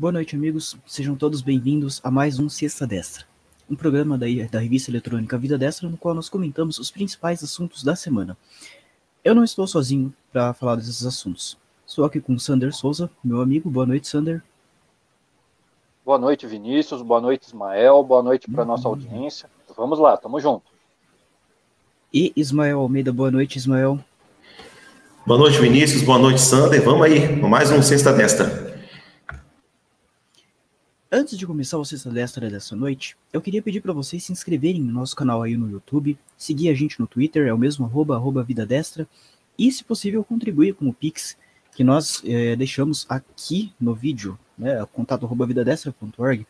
Boa noite, amigos. Sejam todos bem-vindos a mais um Sexta Destra, um programa da, da revista eletrônica Vida Destra, no qual nós comentamos os principais assuntos da semana. Eu não estou sozinho para falar desses assuntos. Estou aqui com Sander Souza, meu amigo. Boa noite, Sander. Boa noite, Vinícius. Boa noite, Ismael. Boa noite para nossa audiência. Vamos lá, tamo junto. E Ismael Almeida, boa noite, Ismael. Boa noite, Vinícius. Boa noite, Sander. Vamos aí, mais um Sexta Destra. Antes de começar o Sexta Destra dessa noite, eu queria pedir para vocês se inscreverem no nosso canal aí no YouTube, seguir a gente no Twitter, é o mesmo arroba, arroba Vida Destra, e se possível contribuir com o Pix que nós é, deixamos aqui no vídeo, né, contato arroba vidadestra.org,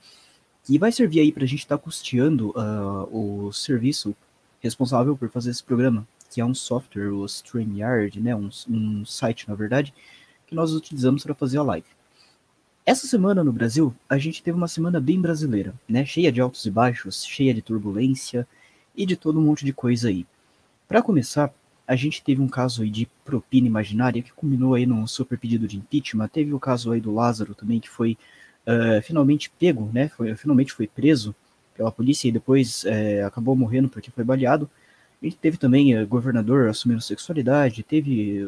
que vai servir aí para a gente estar tá custeando uh, o serviço responsável por fazer esse programa, que é um software, o StreamYard, né, um, um site na verdade, que nós utilizamos para fazer a live. Essa semana no Brasil, a gente teve uma semana bem brasileira, né? Cheia de altos e baixos, cheia de turbulência e de todo um monte de coisa aí. Para começar, a gente teve um caso aí de propina imaginária que culminou aí num super pedido de impeachment. Teve o caso aí do Lázaro também, que foi uh, finalmente pego, né? Foi, finalmente foi preso pela polícia e depois uh, acabou morrendo porque foi baleado. E teve também uh, governador assumindo sexualidade, teve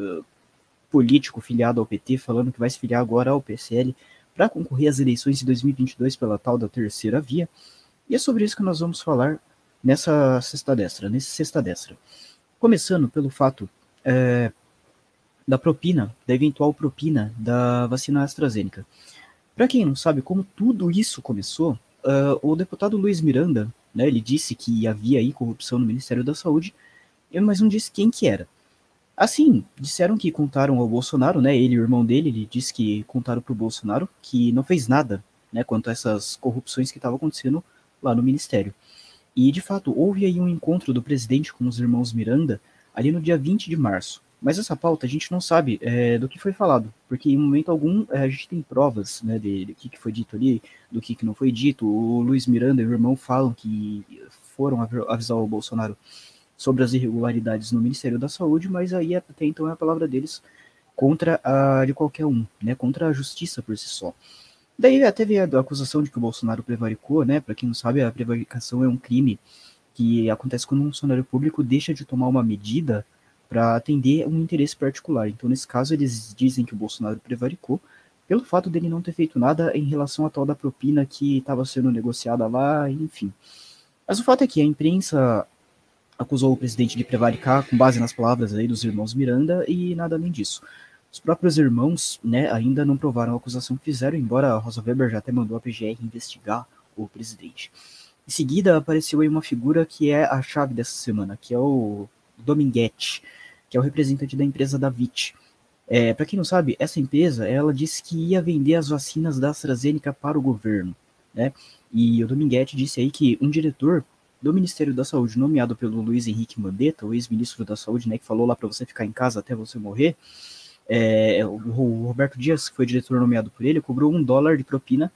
político filiado ao PT falando que vai se filiar agora ao PSL para concorrer às eleições de 2022 pela tal da terceira via. E é sobre isso que nós vamos falar nessa sexta destra, nesse sexta destra. Começando pelo fato é, da propina, da eventual propina da vacina AstraZeneca. Para quem não sabe como tudo isso começou, uh, o deputado Luiz Miranda, né, ele disse que havia aí corrupção no Ministério da Saúde, mas não disse quem que era. Assim, disseram que contaram ao Bolsonaro, né? Ele e o irmão dele, ele disse que contaram para o Bolsonaro que não fez nada, né? Quanto a essas corrupções que estavam acontecendo lá no Ministério. E, de fato, houve aí um encontro do presidente com os irmãos Miranda ali no dia 20 de março. Mas essa pauta a gente não sabe é, do que foi falado, porque em momento algum é, a gente tem provas né, de, de que, que foi dito ali, do que, que não foi dito. O Luiz Miranda e o irmão falam que foram avisar o Bolsonaro sobre as irregularidades no Ministério da Saúde, mas aí até então é a palavra deles contra a de qualquer um, né, contra a justiça por si só. Daí até veio a acusação de que o Bolsonaro prevaricou, né, para quem não sabe, a prevaricação é um crime que acontece quando um funcionário público deixa de tomar uma medida para atender um interesse particular. Então, nesse caso, eles dizem que o Bolsonaro prevaricou pelo fato dele não ter feito nada em relação à tal da propina que estava sendo negociada lá, enfim. Mas o fato é que a imprensa acusou o presidente de prevaricar com base nas palavras aí dos irmãos Miranda e nada além disso. Os próprios irmãos, né, ainda não provaram a acusação que fizeram, embora a Rosa Weber já até mandou a PGR investigar o presidente. Em seguida, apareceu aí uma figura que é a chave dessa semana, que é o Dominguete, que é o representante da empresa da VIT. É, para quem não sabe, essa empresa, ela disse que ia vender as vacinas da AstraZeneca para o governo, né? E o Dominguete disse aí que um diretor do Ministério da Saúde, nomeado pelo Luiz Henrique Mandetta, o ex-ministro da Saúde, né, que falou lá para você ficar em casa até você morrer, é, o, Roberto Dias, que foi diretor nomeado por ele, cobrou um dólar de propina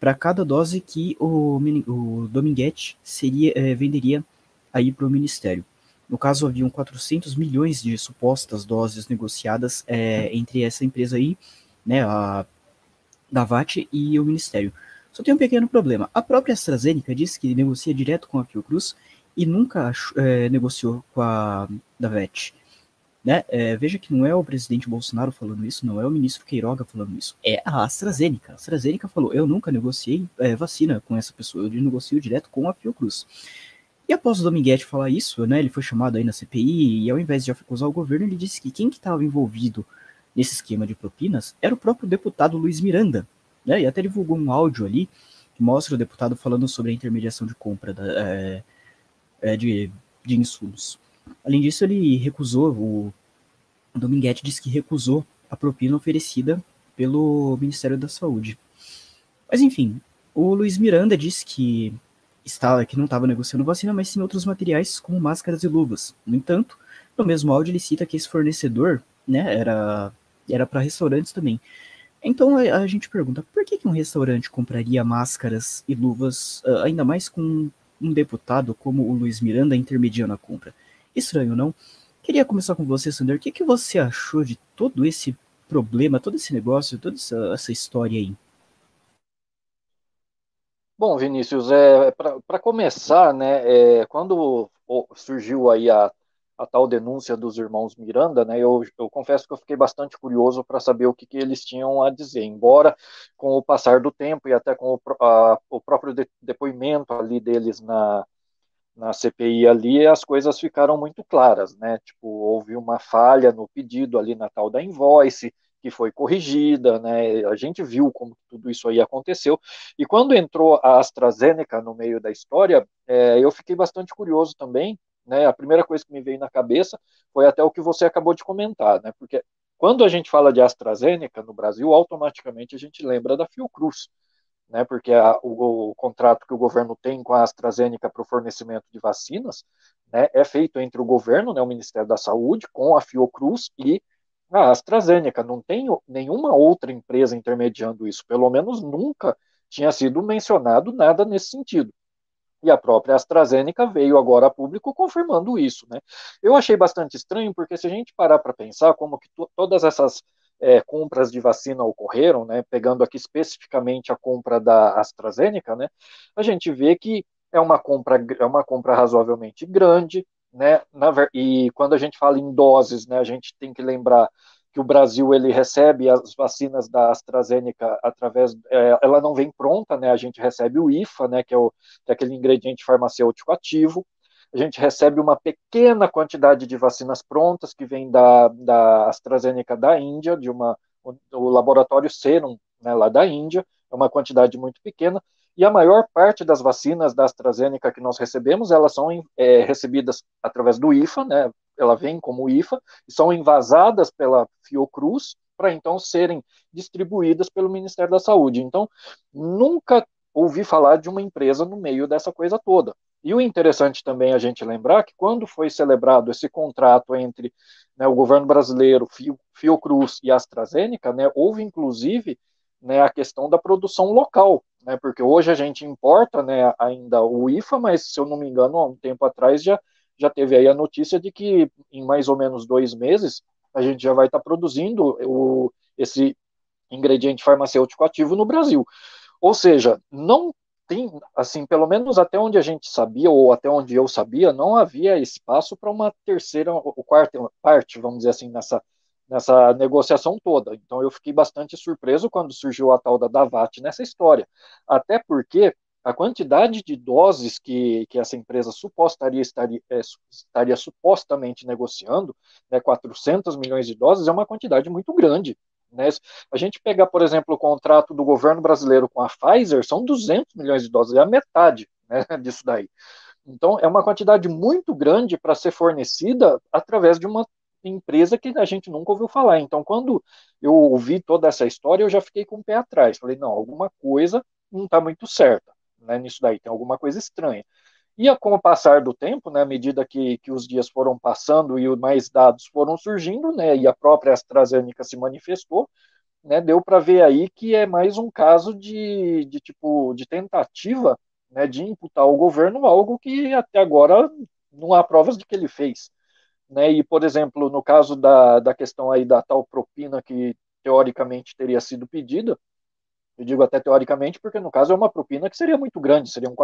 para cada dose que o, o Dominguete seria, é, venderia aí para o Ministério. No caso, haviam 400 milhões de supostas doses negociadas é, entre essa empresa aí, né, a VAT e o Ministério. Só tem um pequeno problema. A própria AstraZeneca disse que negocia direto com a Fiocruz e nunca é, negociou com a da VET. Né? É, veja que não é o presidente Bolsonaro falando isso, não é o ministro Queiroga falando isso, é a AstraZeneca. A AstraZeneca falou: eu nunca negociei é, vacina com essa pessoa, eu negocio direto com a Fiocruz. E após o Dominguete falar isso, né, ele foi chamado aí na CPI e ao invés de acusar o governo, ele disse que quem que estava envolvido nesse esquema de propinas era o próprio deputado Luiz Miranda, né? E até divulgou um áudio ali que mostra o deputado falando sobre a intermediação de compra da, é, é, de, de insumos. Além disso, ele recusou, o Dominguete disse que recusou a propina oferecida pelo Ministério da Saúde. Mas enfim, o Luiz Miranda disse que estava que não estava negociando vacina, mas sim outros materiais como máscaras e luvas. No entanto, no mesmo áudio ele cita que esse fornecedor, né, era era para restaurantes também. Então a, gente pergunta, por que, que um restaurante compraria máscaras e luvas, uh, ainda mais com um deputado como o Luiz Miranda intermediando a compra? Estranho, não? Queria começar com você, Sander. O que, que você achou de todo esse problema, todo esse negócio, toda essa, essa história aí? Bom, Vinícius, é, para começar, né, é, quando surgiu aí a, a tal denúncia dos irmãos Miranda, né, eu, eu confesso que eu fiquei bastante curioso para saber o que, que, eles tinham a dizer, embora com o passar do tempo e até com o, a, o próprio de, depoimento ali deles na, na CPI ali, as coisas ficaram muito claras, né, tipo, houve uma falha no pedido ali na tal da invoice, que foi corrigida, né? A gente viu como tudo isso aí aconteceu. E quando entrou a AstraZeneca no meio da história, é, eu fiquei bastante curioso também. Né? A primeira coisa que me veio na cabeça foi até o que você acabou de comentar, né? Porque quando a gente fala de AstraZeneca no Brasil, automaticamente a gente lembra da Fiocruz, né? Porque a, o, o, contrato que o governo tem com a AstraZeneca para o fornecimento de vacinas, né, é feito entre o governo, né, o Ministério da Saúde, com a Fiocruz e a AstraZeneca, não tem nenhuma outra empresa intermediando isso, pelo menos nunca tinha sido mencionado nada nesse sentido. E a própria AstraZeneca veio agora a público confirmando isso, né? Eu achei bastante estranho, porque se a gente parar para pensar como que todas essas é, compras de vacina ocorreram, né, pegando aqui especificamente a compra da AstraZeneca, né, a gente vê que é uma compra, é uma compra razoavelmente grande, né? Na, e quando a gente fala em doses, né, a gente tem que lembrar que o Brasil ele recebe as vacinas da AstraZeneca através, é, ela não vem pronta, né? A gente recebe o IFA, né? Que é, o, que é aquele ingrediente farmacêutico ativo. A gente recebe uma pequena quantidade de vacinas prontas que vem da, da AstraZeneca da Índia, de uma o, laboratório Serum, né, lá da Índia, é uma quantidade muito pequena e a maior parte das vacinas da AstraZeneca que nós recebemos, elas são é, recebidas através do IFA, né? Ela vem como IFA e são envasadas pela Fiocruz para então serem distribuídas pelo Ministério da Saúde. Então, nunca ouvi falar de uma empresa no meio dessa coisa toda. E o interessante também a gente lembrar que quando foi celebrado esse contrato entre né, o governo brasileiro, Fiocruz e AstraZeneca, né, houve inclusive né, a questão da produção local, né, porque hoje a gente importa né, ainda o IFA, mas se eu não me engano, há um tempo atrás já, já teve aí a notícia de que em mais ou menos dois meses a gente já vai estar tá produzindo o, esse ingrediente farmacêutico ativo no Brasil. Ou seja, não tem, assim, pelo menos até onde a gente sabia, ou até onde eu sabia, não havia espaço para uma terceira ou quarta parte, vamos dizer assim, nessa nessa negociação toda. Então eu fiquei bastante surpreso quando surgiu a tal da Davat nessa história. Até porque a quantidade de doses que, que essa empresa supostaria estaria, é, estaria supostamente negociando, né, 400 milhões de doses, é uma quantidade muito grande. Né? A gente pegar, por exemplo, o contrato do governo brasileiro com a Pfizer, são 200 milhões de doses, é a metade né, disso daí. Então, é uma quantidade muito grande para ser fornecida através de uma empresa que a gente nunca ouviu falar. Então, quando eu ouvi toda essa história, eu já fiquei com o pé atrás. Falei, não, alguma coisa não está muito certa né, nisso daí, tem alguma coisa estranha. E com o passar do tempo, né, à medida que, que os dias foram passando e mais dados foram surgindo, né, e a própria AstraZeneca se manifestou, né, deu para ver aí que é mais um caso de, de tipo de tentativa né, de imputar ao governo algo que até agora não há provas de que ele fez. Né? E, por exemplo, no caso da, da questão aí da tal propina que teoricamente teria sido pedida, eu digo até teoricamente, porque no caso é uma propina que seria muito grande, seriam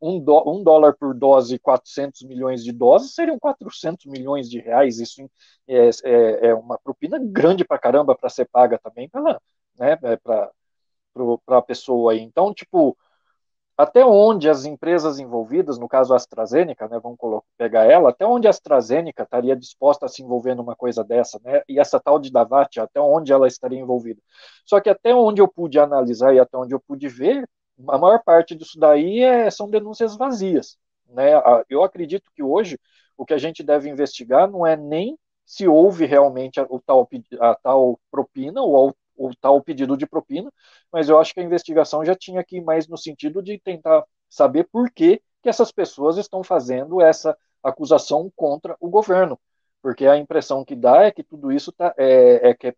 um, do, um dólar por dose, 400 milhões de doses, seriam 400 milhões de reais. Isso é, é, é uma propina grande para caramba para ser paga também pela, né, é, para a pessoa aí. Então, tipo, até onde as empresas envolvidas, no caso a AstraZeneca, né, vamos pegar ela, até onde a AstraZeneca estaria disposta a se envolver numa coisa dessa, né, e essa tal de Davat, até onde ela estaria envolvida. Só que até onde eu pude analisar e até onde eu pude ver, a maior parte disso daí é, são denúncias vazias. Né? Eu acredito que hoje o que a gente deve investigar não é nem se houve realmente a, o tal, a tal propina ou o tal pedido de propina, mas eu acho que a investigação já tinha que ir mais no sentido de tentar saber por que, que essas pessoas estão fazendo essa acusação contra o governo, porque a impressão que dá é que tudo isso tá, é, é que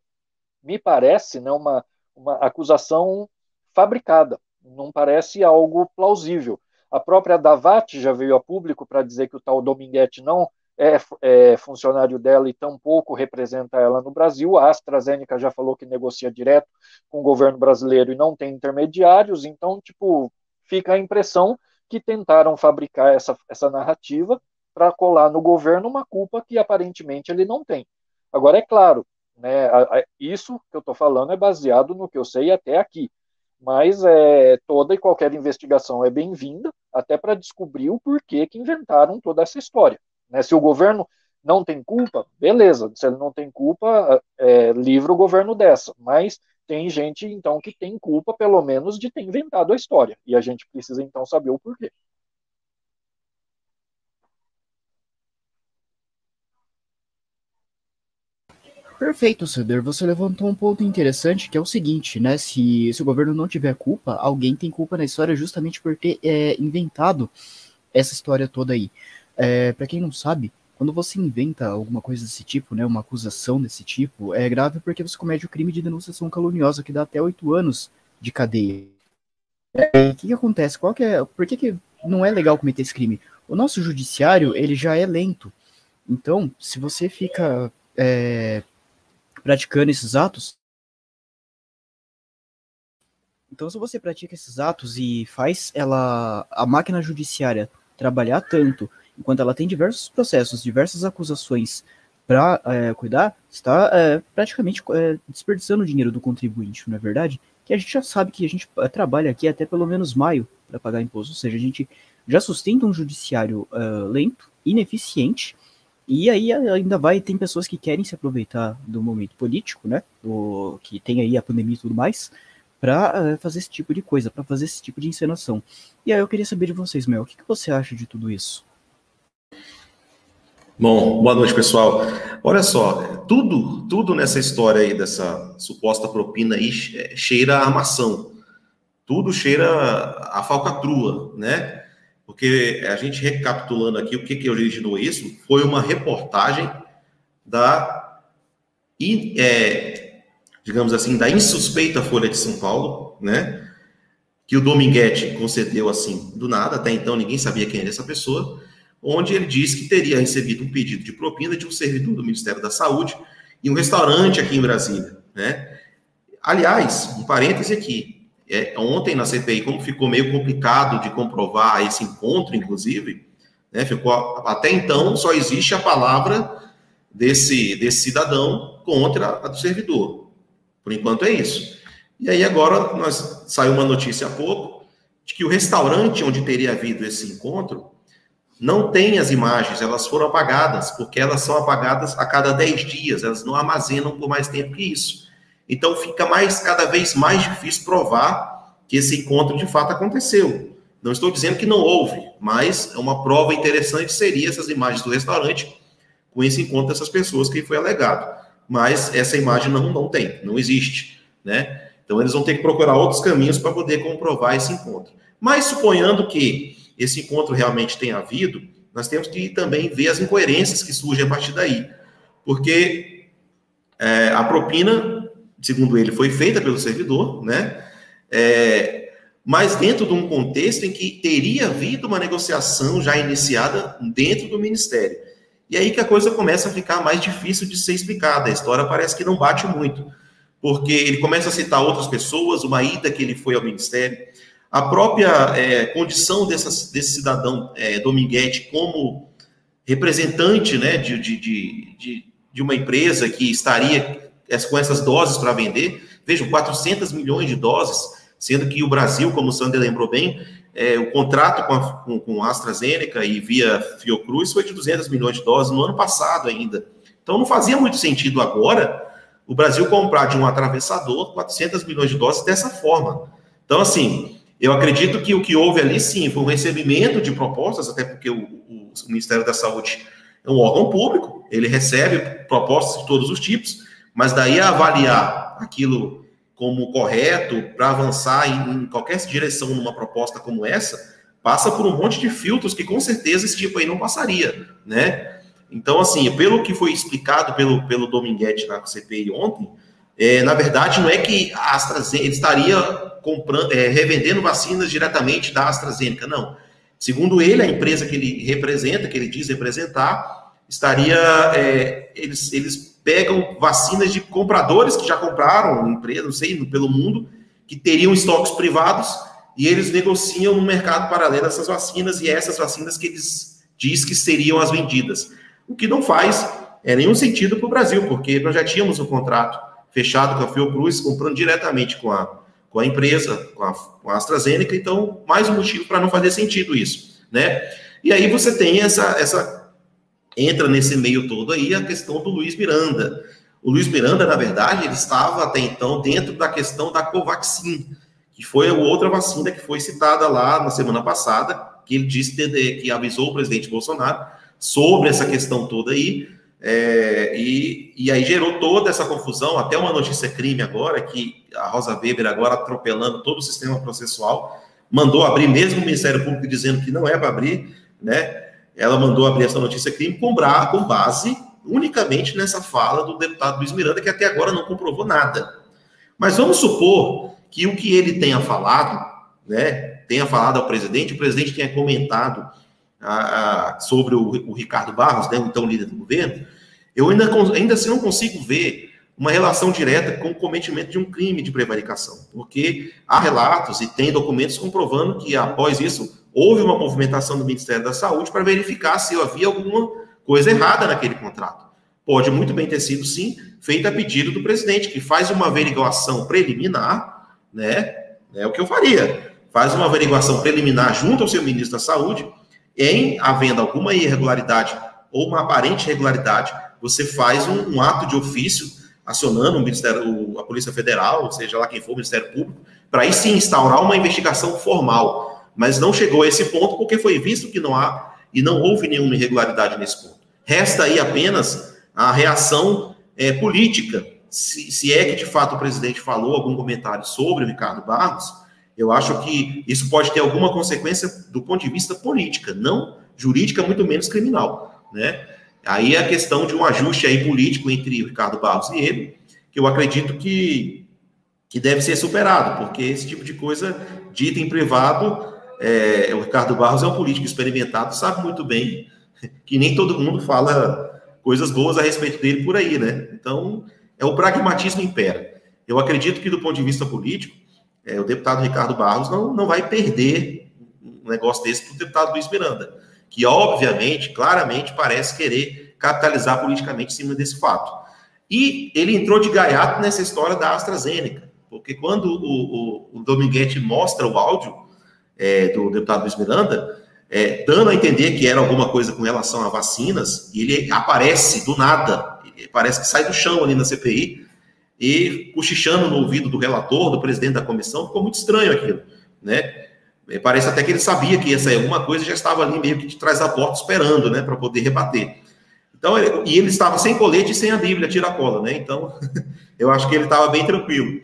me parece né, uma, uma acusação fabricada, não parece algo plausível. A própria Davat já veio a público para dizer que o tal Dominguete não é, é, funcionário dela e tampouco representa ela no Brasil. A AstraZeneca já falou que negocia direto com o governo brasileiro e não tem intermediários, então, tipo, fica a impressão que tentaram fabricar essa, essa narrativa para colar no governo uma culpa que aparentemente ele não tem. Agora, é claro, né, a, a, isso que eu estou falando é baseado no que eu sei até aqui. Mas é, toda e qualquer investigação é bem-vinda, até para descobrir o porquê que inventaram toda essa história. Né? Se o governo não tem culpa, beleza. Se ele não tem culpa, é, livra o governo dessa. Mas tem gente, então, que tem culpa, pelo menos, de ter inventado a história. E a gente precisa, então, saber o porquê. Perfeito, Ceder. Você levantou um ponto interessante que é o seguinte, né? Se, se o governo não tiver culpa, alguém tem culpa na história justamente por ter é, inventado essa história toda aí. É, para quem não sabe, quando você inventa alguma coisa desse tipo, né, uma acusação desse tipo, é grave porque você comete o crime de denunciação caluniosa que dá até oito anos de cadeia. É, o que, que acontece? Qual que é? Por que, que não é legal cometer esse crime? O nosso judiciário ele já é lento. Então, se você fica é, praticando esses atos. Então, se você pratica esses atos e faz ela, a máquina judiciária trabalhar tanto, enquanto ela tem diversos processos, diversas acusações para é, cuidar, está é, praticamente é, desperdiçando o dinheiro do contribuinte, não é verdade? Que a gente já sabe que a gente trabalha aqui até pelo menos maio para pagar imposto, ou seja, a gente já sustenta um judiciário é, lento, ineficiente, e aí ainda vai, tem pessoas que querem se aproveitar do momento político, né? O, que tem aí a pandemia e tudo mais, para uh, eh, fazer esse tipo de coisa, para fazer esse tipo de encenação. E aí eu queria saber de vocês, Mel, o que, que você acha de tudo isso? Bom, boa noite, pessoal. Olha só, tudo, tudo nessa história aí dessa suposta propina aí cheira a armação. Tudo cheira a falcatrua, né? porque a gente recapitulando aqui o que, que originou isso, foi uma reportagem da, é, digamos assim, da insuspeita Folha de São Paulo, né? Que o Dominguete concedeu assim, do nada, até então ninguém sabia quem era essa pessoa, onde ele disse que teria recebido um pedido de propina de um servidor do Ministério da Saúde em um restaurante aqui em Brasília, né? Aliás, um parêntese aqui, é, ontem na CPI, como ficou meio complicado de comprovar esse encontro, inclusive, né, ficou até então só existe a palavra desse, desse cidadão contra a do servidor. Por enquanto é isso. E aí agora nós saiu uma notícia há pouco de que o restaurante onde teria havido esse encontro não tem as imagens, elas foram apagadas, porque elas são apagadas a cada 10 dias, elas não armazenam por mais tempo que isso. Então fica mais cada vez mais difícil provar que esse encontro de fato aconteceu. Não estou dizendo que não houve, mas uma prova interessante seria essas imagens do restaurante com esse encontro dessas pessoas que foi alegado. Mas essa imagem não, não tem, não existe, né? Então eles vão ter que procurar outros caminhos para poder comprovar esse encontro. Mas suponhando que esse encontro realmente tenha havido, nós temos que também ver as incoerências que surgem a partir daí. Porque é, a propina segundo ele, foi feita pelo servidor, né? É, mas dentro de um contexto em que teria havido uma negociação já iniciada dentro do ministério. E aí que a coisa começa a ficar mais difícil de ser explicada. A história parece que não bate muito, porque ele começa a citar outras pessoas, uma ida que ele foi ao ministério, a própria é, condição dessa, desse cidadão é, Dominguete como representante né, de, de, de, de uma empresa que estaria com essas doses para vender. Vejam, 400 milhões de doses, sendo que o Brasil, como o Sander lembrou bem, é, o contrato com a, com, com AstraZeneca e via Fiocruz foi de 200 milhões de doses no ano passado ainda. Então não fazia muito sentido agora o Brasil comprar de um atravessador 400 milhões de doses dessa forma. Então, assim, eu acredito que o que houve ali, sim, foi um recebimento de propostas, até porque o, o, Ministério da Saúde é um órgão público, ele recebe propostas de todos os tipos, mas daí avaliar aquilo como correto para avançar em, em, qualquer direção numa proposta como essa, passa por um monte de filtros que com certeza esse tipo aí não passaria, né? Então, assim, pelo que foi explicado pelo, pelo Dominguete na CPI ontem, é, na verdade, não é que a AstraZeneca estaria comprando, é, revendendo vacinas diretamente da AstraZeneca, não. Segundo ele, a empresa que ele representa, que ele diz representar, estaria, é, eles, eles pegam vacinas de compradores que já compraram, empresas, não sei, pelo mundo, que teriam estoques privados e eles negociam no mercado paralelo essas vacinas e essas vacinas que eles diz que seriam as vendidas. O que não faz é, nenhum sentido para o Brasil, porque nós já tínhamos um contrato fechado com a Fiocruz, comprando diretamente com a, com a empresa, com a, com a AstraZeneca, então mais um motivo para não fazer sentido isso, né? E aí você tem essa, essa entra nesse meio todo aí a questão do Luiz Miranda. O Luiz Miranda, na verdade, ele estava até então dentro da questão da Covaxin, que foi a outra vacina que foi citada lá na semana passada, que ele disse que avisou o presidente Bolsonaro sobre essa questão toda aí, é, e, e aí gerou toda essa confusão, até uma notícia crime agora, que a Rosa Weber agora atropelando todo o sistema processual, mandou abrir mesmo o Ministério Público dizendo que não é para abrir, né? Ela mandou abrir essa notícia crime com, com base unicamente nessa fala do deputado Luiz Miranda, que até agora não comprovou nada. Mas vamos supor que o que ele tenha falado, né, tenha falado ao presidente, o presidente tenha comentado a, a, sobre o, o, Ricardo Barros, né, então líder do governo, eu ainda, ainda assim não consigo ver uma relação direta com o cometimento de um crime de prevaricação, porque há relatos e tem documentos comprovando que após isso houve uma movimentação do Ministério da Saúde para verificar se havia alguma coisa errada naquele contrato. Pode muito bem ter sido, sim, feita a pedido do presidente, que faz uma averiguação preliminar, né? É o que eu faria. Faz uma averiguação preliminar junto ao seu ministro da Saúde, em havendo alguma irregularidade ou uma aparente irregularidade, você faz um, um ato de ofício acionando o Ministério, a Polícia Federal, seja lá quem for, o Ministério Público, para aí sim instaurar uma investigação formal. Mas não chegou a esse ponto porque foi visto que não há e não houve nenhuma irregularidade nesse ponto. Resta aí apenas a reação é, política. Se, se, é que de fato o presidente falou algum comentário sobre o Ricardo Barros, eu acho que isso pode ter alguma consequência do ponto de vista política, não jurídica, muito menos criminal, né? Aí é a questão de um ajuste aí político entre o Ricardo Barros e ele, que eu acredito que, que deve ser superado, porque esse tipo de coisa dita em privado, é, o Ricardo Barros é um político experimentado, sabe muito bem que nem todo mundo fala coisas boas a respeito dele por aí, né? Então, é o pragmatismo impera. Eu acredito que, do ponto de vista político, é, o deputado Ricardo Barros não, não vai perder um negócio desse para o deputado Luiz Miranda, que, obviamente, claramente, parece querer capitalizar politicamente em cima desse fato. E ele entrou de gaiato nessa história da AstraZeneca, porque quando o, o, o Dominguete mostra o áudio é, do deputado Luiz Miranda, é, dando a entender que era alguma coisa com relação a vacinas, e ele aparece do nada, parece que sai do chão ali na CPI, e cochichando no ouvido do relator, do presidente da comissão, ficou muito estranho aquilo, né? É, parece até que ele sabia que ia sair alguma coisa e já estava ali meio que de trás da porta esperando, né, para poder rebater. Então, ele, e ele estava sem colete e sem a Bíblia, tira-cola, né? Então, eu acho que ele estava bem tranquilo.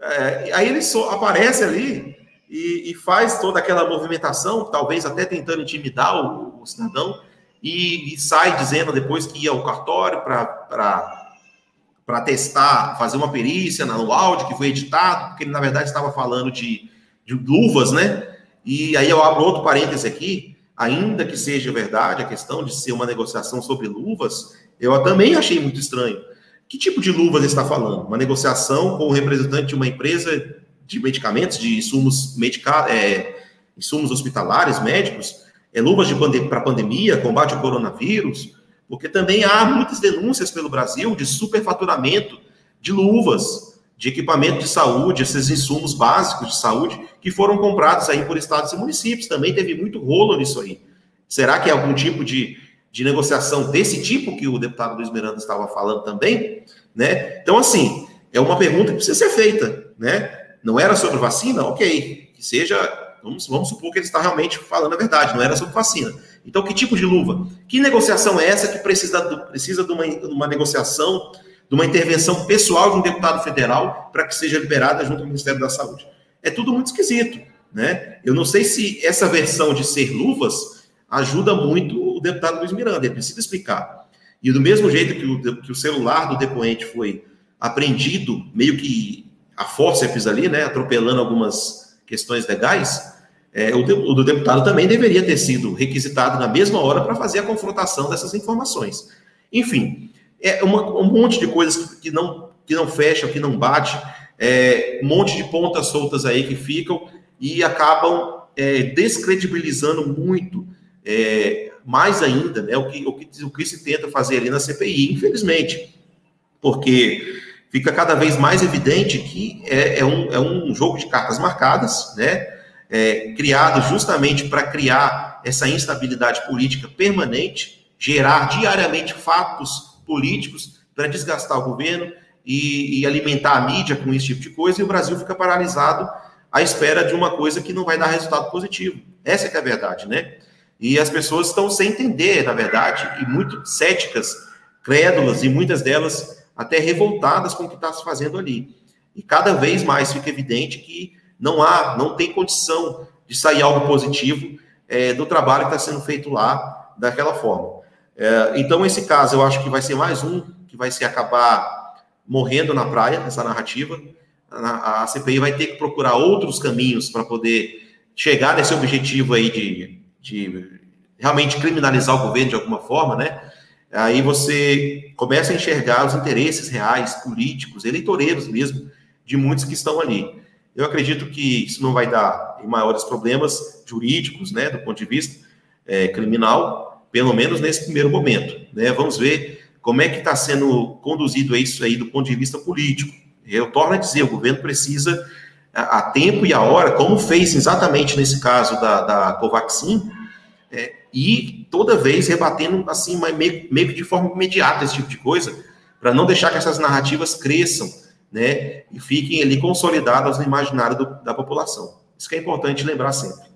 É, aí ele aparece ali e, e, faz toda aquela movimentação, talvez até tentando intimidar o, o cidadão, e, e, sai dizendo depois que ia ao cartório para testar, fazer uma perícia no áudio que foi editado, porque ele, na verdade, estava falando de, de luvas, né? E aí eu abro outro parêntese aqui, ainda que seja verdade a questão de ser uma negociação sobre luvas, eu também achei muito estranho. Que tipo de luvas ele está falando? Uma negociação com o representante de uma empresa de medicamentos, de insumos, medica, é, insumos hospitalares, médicos, é, luvas para pandemia, combate ao coronavírus, porque também há muitas denúncias pelo Brasil de superfaturamento de luvas, de equipamento de saúde, esses insumos básicos de saúde que foram comprados aí por estados e municípios. Também teve muito rolo nisso aí. Será que é algum tipo de, de negociação desse tipo que o deputado Luiz Miranda estava falando também? Né? Então, assim, é uma pergunta que precisa ser feita, né? não era sobre vacina, ok, que seja, vamos, vamos supor que ele está realmente falando a verdade, não era sobre vacina. Então, que tipo de luva? Que negociação é essa que precisa, precisa de, uma, de uma negociação, de uma intervenção pessoal de um deputado federal para que seja liberada junto ao Ministério da Saúde? É tudo muito esquisito, né? Eu não sei se essa versão de ser luvas ajuda muito o deputado Luiz Miranda, ele precisa explicar. E do mesmo jeito que o, que o celular do depoente foi apreendido, meio que a fórceps ali, né, atropelando algumas questões legais, é, o, de, o, do deputado também deveria ter sido requisitado na mesma hora para fazer a confrontação dessas informações. Enfim, é uma, um monte de coisas que não, que não fecham, que não bate, é, um monte de pontas soltas aí que ficam, e acabam é, descredibilizando muito, é, mais ainda, né, o, que, o, que, o que se tenta fazer ali na CPI, infelizmente, porque fica cada vez mais evidente que é, é, um, é um jogo de cartas marcadas, né, é, criado justamente para criar essa instabilidade política permanente, gerar diariamente fatos políticos para desgastar o governo e, e, alimentar a mídia com esse tipo de coisa, e o Brasil fica paralisado à espera de uma coisa que não vai dar resultado positivo. Essa é a verdade, né? E as pessoas estão sem entender, na verdade, e muito céticas, crédulas, e muitas delas até revoltadas com o que está se fazendo ali. E cada vez mais fica evidente que não há, não tem condição de sair algo positivo é, do trabalho que está sendo feito lá daquela forma. É, então, esse caso, eu acho que vai ser mais um que vai se acabar morrendo na praia, essa narrativa. A, a CPI vai ter que procurar outros caminhos para poder chegar nesse objetivo aí de, de realmente criminalizar o governo de alguma forma, né? Aí você começa a enxergar os interesses reais, políticos, eleitoreiros mesmo, de muitos que estão ali. Eu acredito que isso não vai dar maiores problemas jurídicos, né, do ponto de vista é, criminal, pelo menos nesse primeiro momento. Né? Vamos ver como é que está sendo conduzido isso aí do ponto de vista político. Eu torno a dizer, o governo precisa, a, tempo e a hora, como fez exatamente nesse caso da, da Covaxin, é, e toda vez rebatendo assim, meio, meio que de forma imediata esse tipo de coisa, para não deixar que essas narrativas cresçam, né, e fiquem ali consolidadas no imaginário do, da população. Isso que é importante lembrar sempre.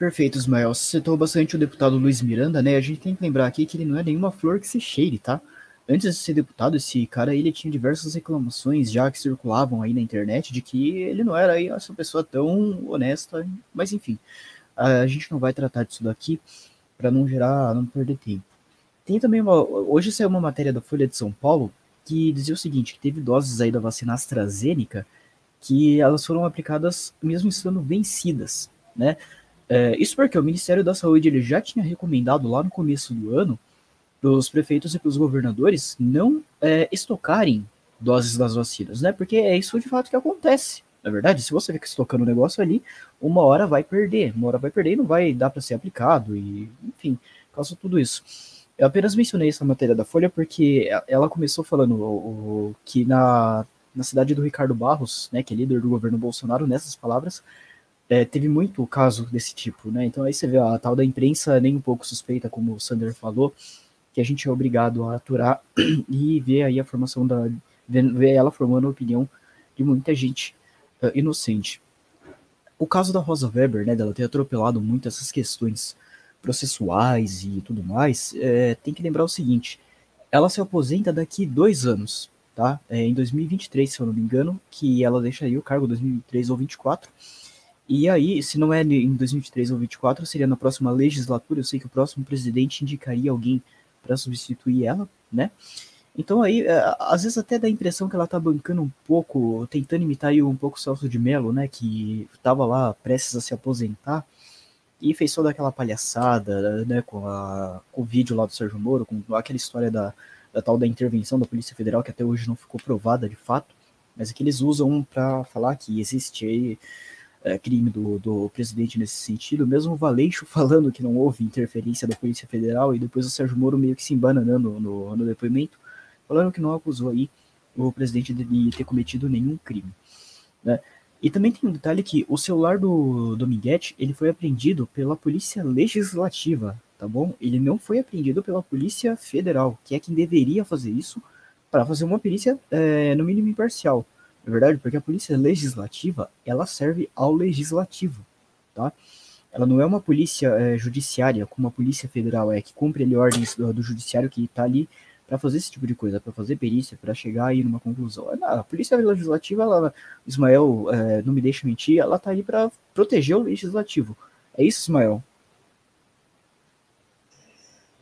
Perfeito, Ismael. Você citou bastante o deputado Luiz Miranda, né? A gente tem que lembrar aqui que ele não é nenhuma flor que se cheire, tá? Antes de ser deputado, esse cara ele tinha diversas reclamações já que circulavam aí na internet de que ele não era aí essa pessoa tão honesta, mas enfim, a gente não vai tratar disso daqui para não gerar, não perder tempo. Tem também uma, hoje saiu uma matéria da Folha de São Paulo que dizia o seguinte, que teve doses aí da vacina AstraZeneca que elas foram aplicadas mesmo estando vencidas, né? É, isso porque o Ministério da Saúde ele já tinha recomendado lá no começo do ano para os prefeitos e para os governadores não é, estocarem doses das vacinas, né? Porque é isso de fato que acontece. Na verdade, se você fica estocando o negócio ali, uma hora vai perder, uma hora vai perder e não vai dar para ser aplicado, e enfim, causa tudo isso. Eu apenas mencionei essa matéria da Folha porque ela começou falando o, o, que na, na cidade do Ricardo Barros, né, que é líder do governo Bolsonaro, nessas palavras, é, teve muito caso desse tipo, né? Então aí você vê a tal da imprensa nem um pouco suspeita, como o Sander falou, que a gente é obrigado a aturar e ver aí a formação da ver ela formando a opinião de muita gente uh, inocente. O caso da Rosa Weber, né, dela ter atropelado muito essas questões processuais e tudo mais, é, tem que lembrar o seguinte: ela se aposenta daqui dois anos, tá? É, em 2023, se eu não me engano, que ela deixaria o cargo 2023 ou 2024 e aí, se não é em 2023 ou 2024, seria na próxima legislatura. Eu sei que o próximo presidente indicaria alguém para substituir ela, né? Então aí, é, às vezes até dá a impressão que ela tá bancando um pouco, tentando imitar um pouco o Celso de Mello, né? Que tava lá prestes a se aposentar e fez toda aquela palhaçada, né? Com, a, com o vídeo lá do Sérgio Moro, com aquela história da, da tal da intervenção da Polícia Federal, que até hoje não ficou provada de fato, mas é que eles usam para falar que existe aí é, crime do, do presidente nesse sentido, mesmo o Valeixo falando que não houve interferência da Polícia Federal, e depois o Sérgio Moro meio que se embananando no, no depoimento, falando que não acusou aí o presidente de ter cometido nenhum crime. Né? E também tem um detalhe que o celular do Dominguete, ele foi apreendido pela Polícia Legislativa, tá bom? Ele não foi apreendido pela Polícia Federal, que é quem deveria fazer isso para fazer uma perícia, é, no mínimo, imparcial. É verdade, porque a polícia legislativa, ela serve ao legislativo, tá? Ela não é uma polícia é, judiciária, como a polícia federal é, que cumpre ali ordens do, do judiciário que está ali para fazer esse tipo de coisa, para fazer perícia, para chegar aí numa conclusão. a polícia legislativa, ela, Ismael, é, não me deixa mentir, ela está aí para proteger o legislativo. É isso, Ismael?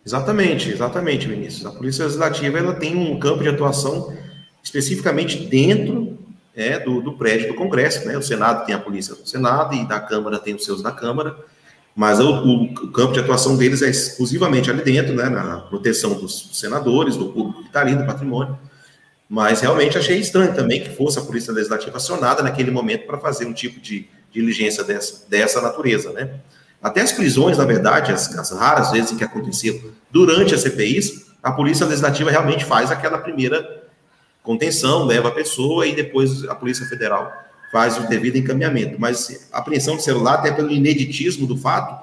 Exatamente, exatamente, Vinícius. A polícia legislativa ela tem um campo de atuação especificamente dentro é, do, do, prédio do Congresso, né? O Senado tem a polícia do Senado e da Câmara tem os seus da Câmara, mas o, o, campo de atuação deles é exclusivamente ali dentro, né? Na proteção dos senadores, do público que está ali, do patrimônio. Mas realmente achei estranho também que fosse a Polícia Legislativa acionada naquele momento para fazer um tipo de diligência dessa, dessa natureza, né? Até as prisões, na verdade, as, as raras vezes em que aconteciam durante as CPIs, a Polícia Legislativa realmente faz aquela primeira contenção, leva a pessoa e depois a Polícia Federal faz o devido encaminhamento. Mas a apreensão de celular, até pelo ineditismo do fato,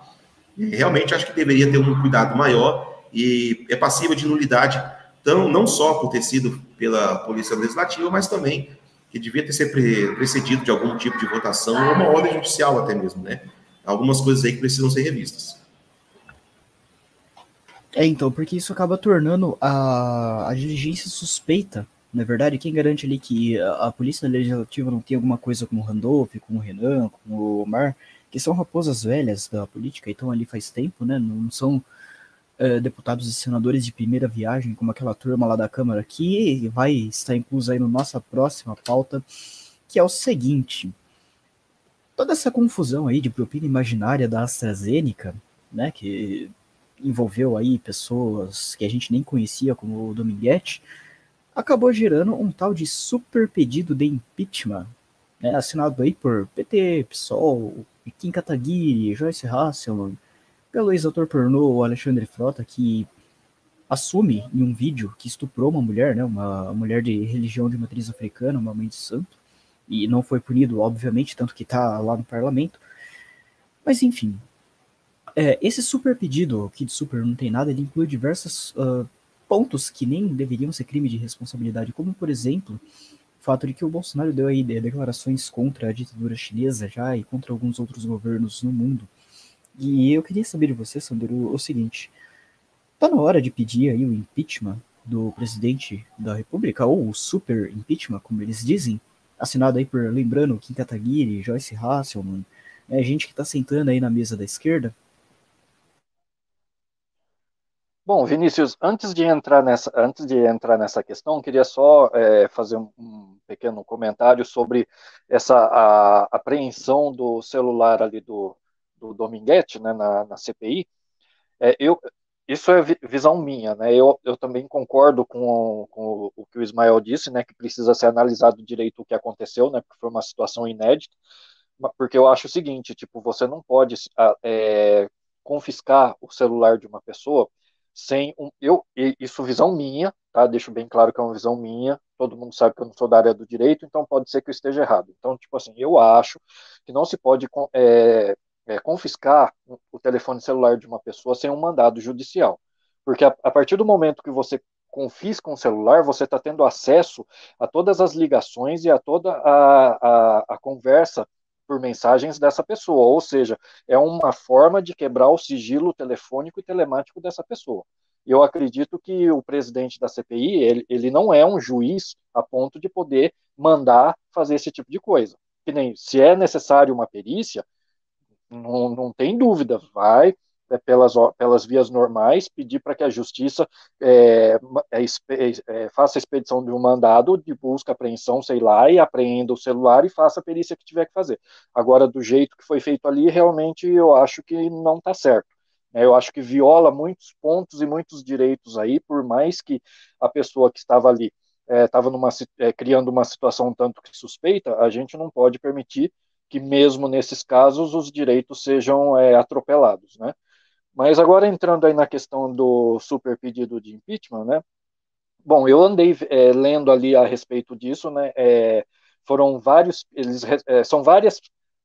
realmente acho que deveria ter um cuidado maior e é passível de nulidade, tão, não só por ter sido pela Polícia Legislativa, mas também que devia ter sido precedido de algum tipo de votação ou uma ordem judicial até mesmo, né? Algumas coisas aí que precisam ser revistas. É, então, porque isso acaba tornando a, a diligência suspeita, na verdade, quem garante ali que a, a Polícia Legislativa não tem alguma coisa com o Randolph, com o Renan, com o Omar, que são raposas velhas da política, então ali faz tempo, né? Não são uh, deputados e senadores de primeira viagem, como aquela turma lá da Câmara, que vai estar inclusa aí na nossa próxima pauta, que é o seguinte. Toda essa confusão aí de propina imaginária da AstraZeneca, né, que envolveu aí pessoas que a gente nem conhecia, como o Dominguete, acabou gerando um tal de super pedido de impeachment, né, assinado aí por PT, PSOL, Kim Kataguiri, Joyce Hasselman, pelo ex-autor pornô Alexandre Frota, que assume em um vídeo que estuprou uma mulher, né, uma mulher de religião de matriz africana, uma mãe de santo, e não foi punido, obviamente, tanto que está lá no parlamento. Mas enfim, é, esse super pedido, que de super não tem nada, ele inclui diversos uh, pontos que nem deveriam ser crime de responsabilidade, como por exemplo fato de que o Bolsonaro deu aí declarações contra a ditadura chinesa já e contra alguns outros governos no mundo. E eu queria saber de você, Sandro, o seguinte: tá na hora de pedir aí o impeachment do presidente da República, ou o super impeachment, como eles dizem, assinado aí por, lembrando, Kim Kataguiri, Joyce Hasselman, né, gente que está sentando aí na mesa da esquerda, Bom, Vinícius, antes de entrar nessa, antes de entrar nessa questão, queria só é, fazer um, um, pequeno comentário sobre essa a, apreensão do celular ali do, do Dominguete, né, na, na CPI. É, eu, isso é visão minha, né? Eu, eu também concordo com, com o que o Ismael disse, né? Que precisa ser analisado direito o que aconteceu, né? Porque foi uma situação inédita. Porque eu acho o seguinte, tipo, você não pode é, confiscar o celular de uma pessoa sem um, eu isso visão minha, tá? Deixo bem claro que é uma visão minha. Todo mundo sabe que eu não sou da área do direito, então pode ser que eu esteja errado. Então, tipo assim, eu acho que não se pode é, é, confiscar o telefone celular de uma pessoa sem um mandado judicial, porque a, a partir do momento que você confisca um celular, você está tendo acesso a todas as ligações e a toda a, a, a conversa por mensagens dessa pessoa, ou seja, é uma forma de quebrar o sigilo telefônico e telemático dessa pessoa. Eu acredito que o presidente da CPI, ele, ele não é um juiz a ponto de poder mandar fazer esse tipo de coisa. Que nem, se é necessário uma perícia, não, não tem dúvida, vai, pelas, pelas vias normais, pedir para que a justiça é, é, é, é, faça a expedição de um mandado de busca, apreensão, sei lá, e apreenda o celular e faça a perícia que tiver que fazer. Agora, do jeito que foi feito ali, realmente eu acho que não está certo. Né? Eu acho que viola muitos pontos e muitos direitos aí, por mais que a pessoa que estava ali estava é, criando uma situação tanto que suspeita, a gente não pode permitir que mesmo nesses casos os direitos sejam é, atropelados, né? Mas agora entrando aí na questão do super pedido de impeachment, né? Bom, eu andei é, lendo ali a respeito disso, né? É, foram vários, eles é, são várias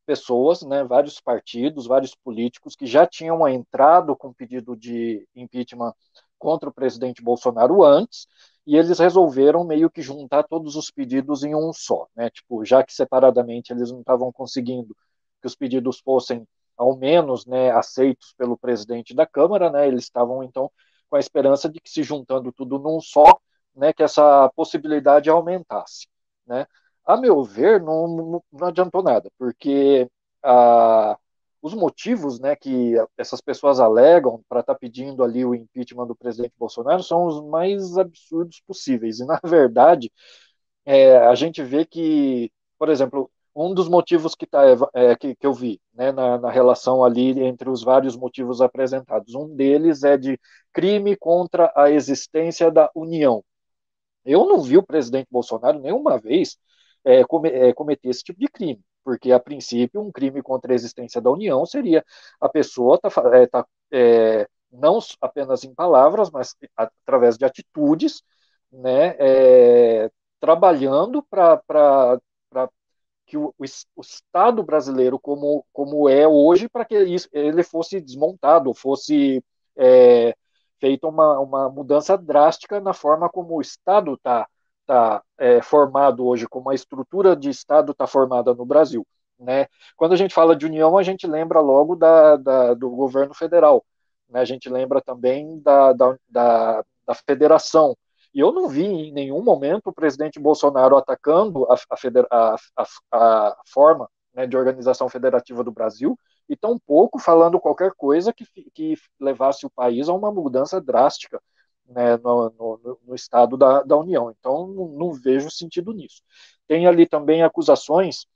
pessoas, né? Vários partidos, vários políticos que já tinham entrado com pedido de impeachment contra o presidente Bolsonaro antes, e eles resolveram meio que juntar todos os pedidos em um só, né? Tipo, já que separadamente eles não estavam conseguindo que os pedidos fossem ao menos né, aceitos pelo presidente da Câmara, né, eles estavam então com a esperança de que se juntando tudo num só, né, que essa possibilidade aumentasse. Né. A meu ver, não, não, adiantou nada, porque a, os motivos né, que essas pessoas alegam para estar tá pedindo ali o impeachment do presidente Bolsonaro são os mais absurdos possíveis. E, na verdade, é, a gente vê que, por exemplo, um dos motivos que, tá, é, que, que eu vi né, na, na, relação ali entre os vários motivos apresentados. Um deles é de crime contra a existência da União. Eu não vi o presidente Bolsonaro nenhuma vez é, é, cometer esse tipo de crime, porque, a princípio, um crime contra a existência da União seria a pessoa tá, é, tá é, não apenas em palavras, mas através de atitudes, né, é, trabalhando para que o, o, Estado brasileiro, como, como é hoje, para que isso, ele fosse desmontado, fosse é, feita uma, uma mudança drástica na forma como o Estado está tá, é, formado hoje, como a estrutura de Estado está formada no Brasil. Né? Quando a gente fala de união, a gente lembra logo da, da do governo federal, né? a gente lembra também da, da, da, da federação, e eu não vi em nenhum momento o presidente Bolsonaro atacando a, a, a, a forma né, de organização federativa do Brasil, e tampouco falando qualquer coisa que, que levasse o país a uma mudança drástica né, no, no, no, estado da, da União. Então, não, não, vejo sentido nisso. Tem ali também acusações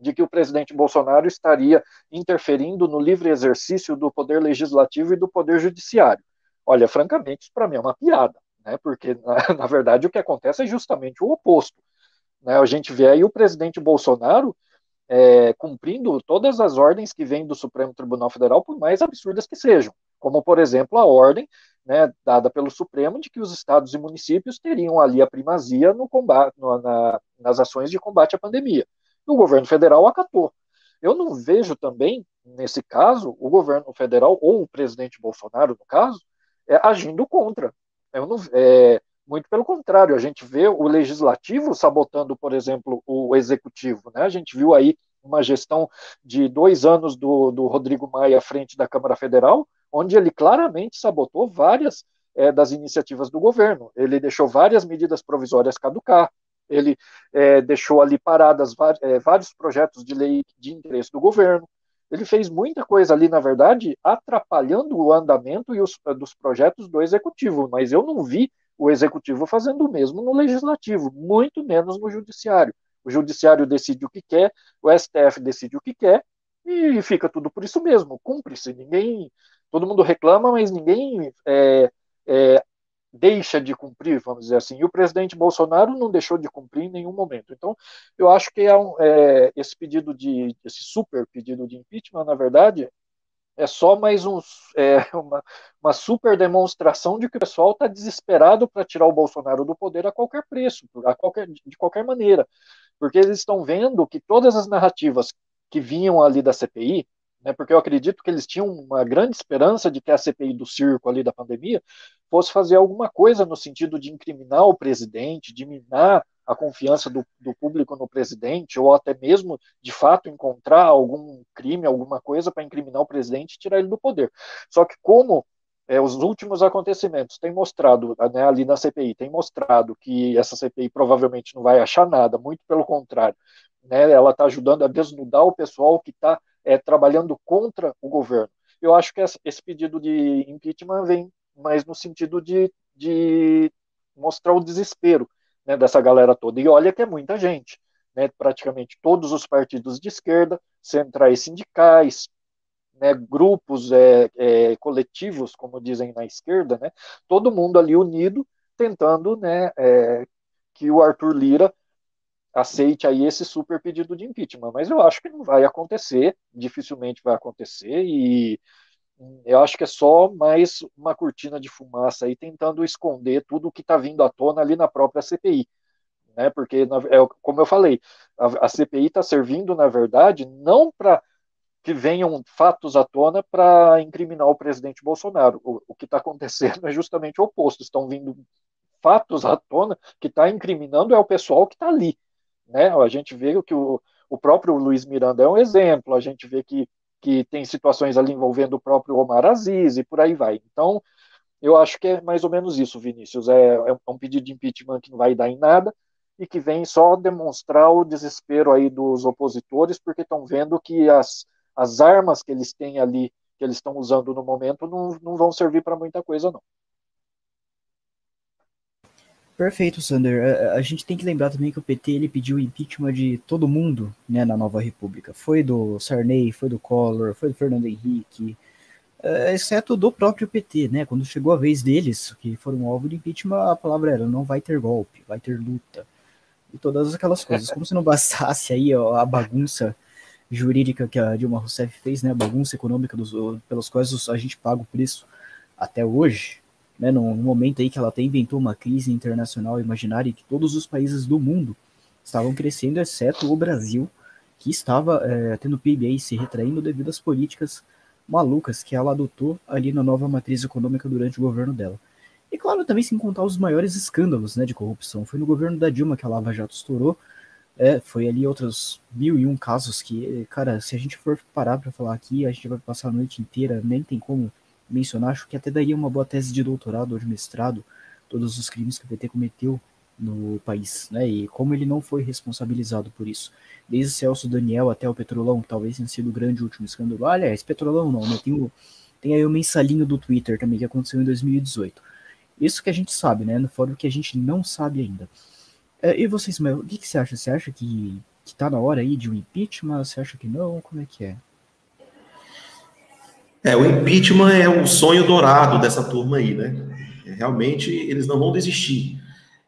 de que o presidente Bolsonaro estaria interferindo no livre exercício do poder legislativo e do poder judiciário. Olha, francamente, isso para mim é uma piada né? Porque na, na, verdade o que acontece é justamente o oposto. Né? A gente vê aí o presidente Bolsonaro é, cumprindo todas as ordens que vêm do Supremo Tribunal Federal, por mais absurdas que sejam, como por exemplo a ordem né, dada pelo Supremo de que os estados e municípios teriam ali a primazia no combate, no, na, nas ações de combate à pandemia. E o governo federal acatou. Eu não vejo também, nesse caso, o governo federal, ou o presidente Bolsonaro, no caso, é, agindo contra. Eu não, é, muito pelo contrário, a gente vê o legislativo sabotando, por exemplo, o executivo. Né? A gente viu aí uma gestão de dois anos do, do Rodrigo Maia à frente da Câmara Federal, onde ele claramente sabotou várias é, das iniciativas do governo. Ele deixou várias medidas provisórias caducar, ele é, deixou ali paradas é, vários projetos de lei de interesse do governo. Ele fez muita coisa ali, na verdade, atrapalhando o andamento e os, dos projetos do executivo, mas eu não vi o executivo fazendo o mesmo no legislativo, muito menos no judiciário. O judiciário decide o que quer, o STF decide o que quer e fica tudo por isso mesmo, cumpre-se. Ninguém, todo mundo reclama, mas ninguém é, é, deixa de cumprir, vamos dizer assim. E o presidente Bolsonaro não deixou de cumprir em nenhum momento. Então, eu acho que é, um, é esse pedido de, esse super pedido de impeachment, na verdade, é só mais um, é, uma, uma super demonstração de que o pessoal está desesperado para tirar o Bolsonaro do poder a qualquer preço, a qualquer, de qualquer maneira. Porque eles estão vendo que todas as narrativas que vinham ali da CPI, né, porque eu acredito que eles tinham uma grande esperança de que a CPI do circo ali da pandemia fosse fazer alguma coisa no sentido de incriminar o presidente, de minar a confiança do, do público no presidente, ou até mesmo, de fato, encontrar algum crime, alguma coisa para incriminar o presidente e tirar ele do poder. Só que como é, os últimos acontecimentos têm mostrado, né, ali na CPI, tem mostrado que essa CPI provavelmente não vai achar nada, muito pelo contrário, né, ela está ajudando a desnudar o pessoal que está é, trabalhando contra o governo. Eu acho que esse pedido de impeachment vem mais no sentido de, de mostrar o desespero né, dessa galera toda. E olha que é muita gente, né, praticamente todos os partidos de esquerda, centrais sindicais, né, grupos é, é, coletivos, como dizem na esquerda, né, todo mundo ali unido, tentando né, é, que o Arthur Lira aceite aí esse super pedido de impeachment. Mas eu acho que não vai acontecer, dificilmente vai acontecer, e eu acho que é só mais uma cortina de fumaça aí tentando esconder tudo o que está vindo à tona ali na própria CPI. Né? Porque, é, como eu falei, a, a CPI está servindo, na verdade, não para que venham fatos à tona para incriminar o presidente Bolsonaro. O, o que está acontecendo é justamente o oposto. Estão vindo fatos à tona que está incriminando é o pessoal que está ali. Né? A gente vê que o, o próprio Luiz Miranda é um exemplo, a gente vê que, que tem situações ali envolvendo o próprio Omar Aziz e por aí vai. Então, eu acho que é mais ou menos isso, Vinícius. É, é um pedido de impeachment que não vai dar em nada e que vem só demonstrar o desespero aí dos opositores, porque estão vendo que as, as armas que eles têm ali, que eles estão usando no momento, não, não vão servir para muita coisa, não. Perfeito, Sander. A, a, gente tem que lembrar também que o PT ele pediu impeachment de todo mundo né, na nova república. Foi do Sarney, foi do Collor, foi do Fernando Henrique, é, exceto do próprio PT, né? Quando chegou a vez deles, que foram alvo de impeachment, a palavra era não vai ter golpe, vai ter luta. E todas aquelas coisas. Como se não bastasse aí a bagunça jurídica que a Dilma Rousseff fez, né? A bagunça econômica dos, pelos quais a gente paga o preço até hoje, né? No, momento aí que ela até inventou uma crise internacional imaginária que todos os países do mundo estavam crescendo, exceto o Brasil, que estava é, tendo PIB aí se retraindo devido às políticas malucas que ela adotou ali na nova matriz econômica durante o governo dela. E claro, também sem contar os maiores escândalos né, de corrupção. Foi no governo da Dilma que a Lava Jato estourou. É, foi ali outros mil e um casos que, cara, se a gente for parar para falar aqui, a gente vai passar a noite inteira, nem tem como mencionar. Acho que até daria uma boa tese de doutorado ou de mestrado, todos os crimes que o PT cometeu no país, né? E como ele não foi responsabilizado por isso. Desde Celso Daniel até o Petrolão, que talvez tenha sido o grande último escândalo. Aliás, Petrolão não, né? Tem, o, tem aí o mensalinho do Twitter também, que aconteceu em 2018. Isso que a gente sabe, né? No fórum que a gente não sabe ainda. É, e vocês, o que, que você acha? Você acha que, que tá na hora aí de um impeachment? Você acha que não? Como é que é? É, o impeachment é um sonho dourado dessa turma aí, né? Realmente eles não vão desistir.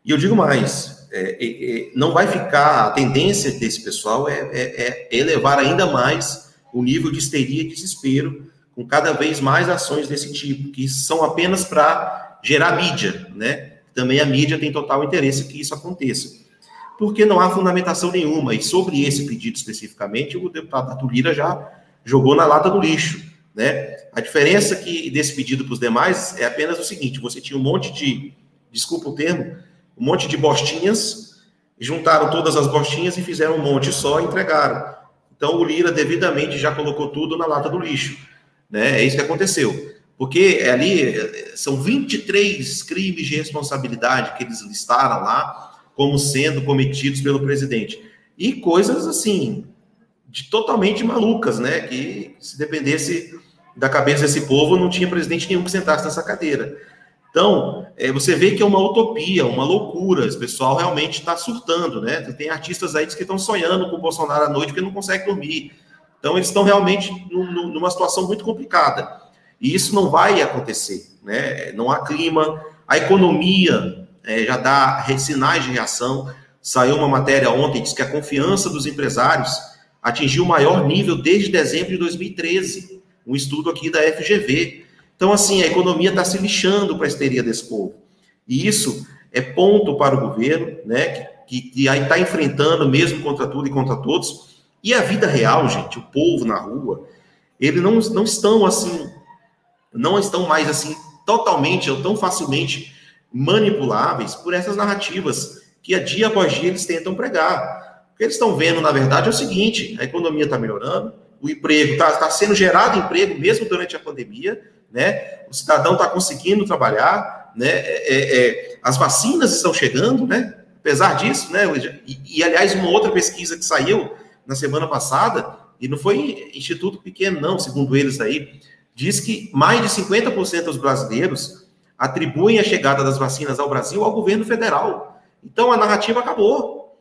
E eu digo mais, é, é, é, não vai ficar, a tendência desse pessoal é, é, é, elevar ainda mais o nível de histeria e desespero com cada vez mais ações desse tipo, que são apenas para gerar mídia, né? Também a mídia tem total interesse que isso aconteça. Porque não há fundamentação nenhuma, e sobre esse pedido especificamente, o deputado Arthur Lira já jogou na lata do lixo, né? A diferença que desse pedido para os demais é apenas o seguinte, você tinha um monte de, desculpa o termo, um monte de bostinhas, juntaram todas as bostinhas e fizeram um monte só e entregaram. Então o Lira devidamente já colocou tudo na lata do lixo. Né? É isso que aconteceu. Porque ali são 23 crimes de responsabilidade que eles listaram lá como sendo cometidos pelo presidente. E coisas assim, de totalmente malucas, né? Que se dependesse da cabeça desse povo, não tinha presidente nenhum que sentasse nessa cadeira. Então, é, você vê que é uma utopia, uma loucura. Esse pessoal realmente está surtando, né? Tem artistas aí que estão sonhando com o Bolsonaro à noite porque não conseguem dormir. Então, eles estão realmente numa situação muito complicada. E isso não vai acontecer, né? Não há clima. A economia é, já dá sinais de reação. Saiu uma matéria ontem, diz que a confiança dos empresários atingiu o maior nível desde dezembro de 2013. Um estudo aqui da FGV. Então, assim, a economia está se lixando para a histeria desse povo. E isso é ponto para o governo, né, que, que aí está enfrentando, mesmo contra tudo e contra todos. E a vida real, gente, o povo na rua, eles não, não estão assim, não estão mais assim, totalmente ou tão facilmente manipuláveis por essas narrativas que a dia após dia eles tentam pregar. O que eles estão vendo, na verdade, é o seguinte: a economia está melhorando, o emprego está tá sendo gerado emprego mesmo durante a pandemia, né? O cidadão está conseguindo trabalhar, né? É, é, é, as vacinas estão chegando, né? Apesar disso, né? E, e, aliás, uma outra pesquisa que saiu na semana passada, e não foi instituto pequeno, não, segundo eles aí, diz que mais de 50% dos brasileiros atribuem a chegada das vacinas ao Brasil ao governo federal. Então a narrativa acabou.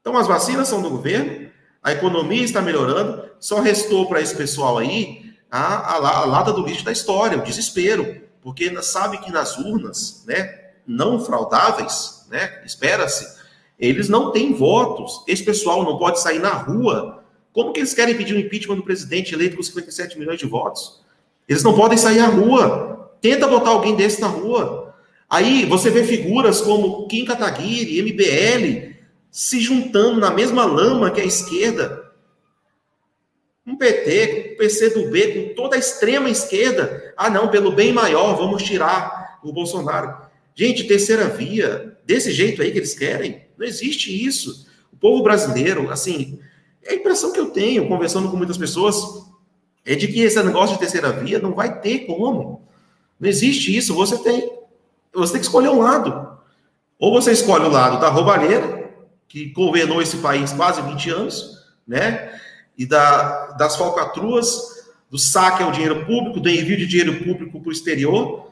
Então as vacinas são do governo, a economia está melhorando, só restou para esse pessoal aí a, a, a lata do lixo da história, o desespero, porque sabe que nas urnas, né, não fraudáveis, né, espera-se, eles não têm votos. Esse pessoal não pode sair na rua. Como que eles querem pedir o um impeachment do presidente eleito com 57 milhões de votos? Eles não podem sair à rua. Tenta botar alguém desse na rua. Aí você vê figuras como Kim Kataguiri, MBL, se juntando na mesma lama que a esquerda um PT, um PCdoB, com toda a extrema esquerda. Ah, não, pelo bem maior, vamos tirar o Bolsonaro. Gente, terceira via, desse jeito aí que eles querem, não existe isso. O povo brasileiro, assim, é a impressão que eu tenho, conversando com muitas pessoas, é de que esse negócio de terceira via não vai ter como. Não existe isso. Você tem, você tem que escolher um lado. Ou você escolhe o lado da roubalheira, que governou esse país quase 20 anos, né? e da, das falcatruas, do saque ao dinheiro público, do envio de dinheiro público para o exterior,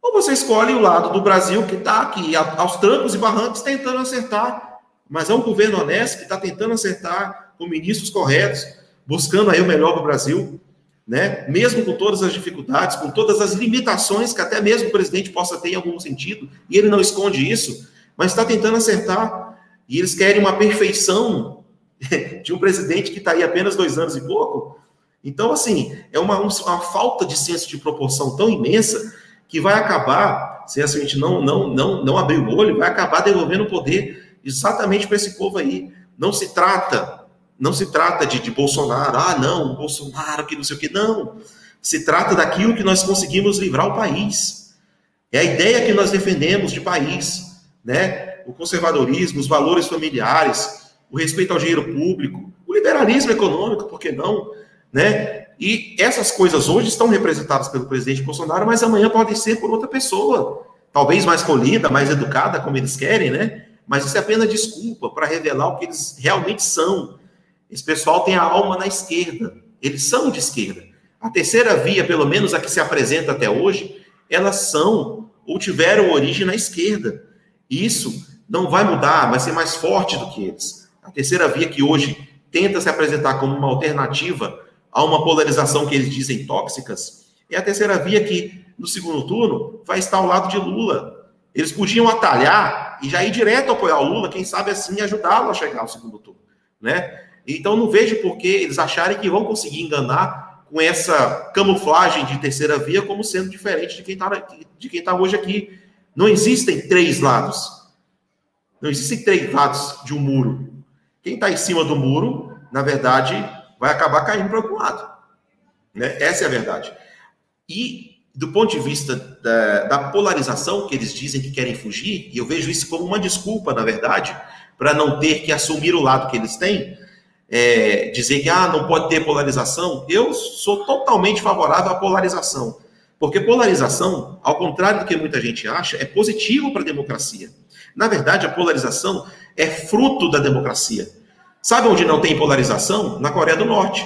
ou você escolhe o lado do Brasil que está aqui aos trancos e barrancos tentando acertar, mas é um governo honesto que está tentando acertar com ministros corretos, buscando aí o melhor para o Brasil. né? Mesmo com todas as dificuldades, com todas as limitações que até mesmo o presidente possa ter em algum sentido, e ele não esconde isso, mas está tentando acertar. E eles querem uma perfeição de um presidente que está aí apenas dois anos e pouco. Então, assim, é uma, uma falta de senso de proporção tão imensa que vai acabar, se a gente não, não, não, não abrir o olho, vai acabar devolvendo o poder exatamente para esse povo aí. Não se trata não se trata de, de Bolsonaro, ah, não, Bolsonaro, que não sei o que, não. Se trata daquilo que nós conseguimos livrar o país. É a ideia que nós defendemos de país, né? O conservadorismo, os valores familiares, o respeito ao dinheiro público, o liberalismo econômico, por que não? Né? E essas coisas hoje estão representadas pelo presidente Bolsonaro, mas amanhã podem ser por outra pessoa, talvez mais polida, mais educada, como eles querem, né? Mas isso é apenas desculpa para revelar o que eles realmente são esse pessoal tem a alma na esquerda. Eles são de esquerda. A terceira via, pelo menos a que se apresenta até hoje, elas são ou tiveram origem na esquerda. Isso não vai mudar, vai ser mais forte do que eles. A terceira via que hoje tenta se apresentar como uma alternativa a uma polarização que eles dizem tóxicas, é a terceira via que, no segundo turno, vai estar ao lado de Lula. Eles podiam atalhar e já ir direto apoiar o Lula, quem sabe assim ajudá-lo a chegar ao segundo turno, né? Então não vejo por que eles acharem que vão conseguir enganar com essa camuflagem de terceira via como sendo diferente de quem está tá hoje aqui. Não existem três lados. Não existem três lados de um muro. Quem está em cima do muro, na verdade, vai acabar caindo para algum lado. Né? Essa é a verdade. E do ponto de vista da, da, polarização que eles dizem que querem fugir, e eu vejo isso como uma desculpa, na verdade, para não ter que assumir o lado que eles têm, é, dizer que ah, não pode ter polarização, eu sou totalmente favorável à polarização. Porque polarização, ao contrário do que muita gente acha, é positivo para a democracia. Na verdade, a polarização é fruto da democracia. Sabe onde não tem polarização? Na Coreia do Norte,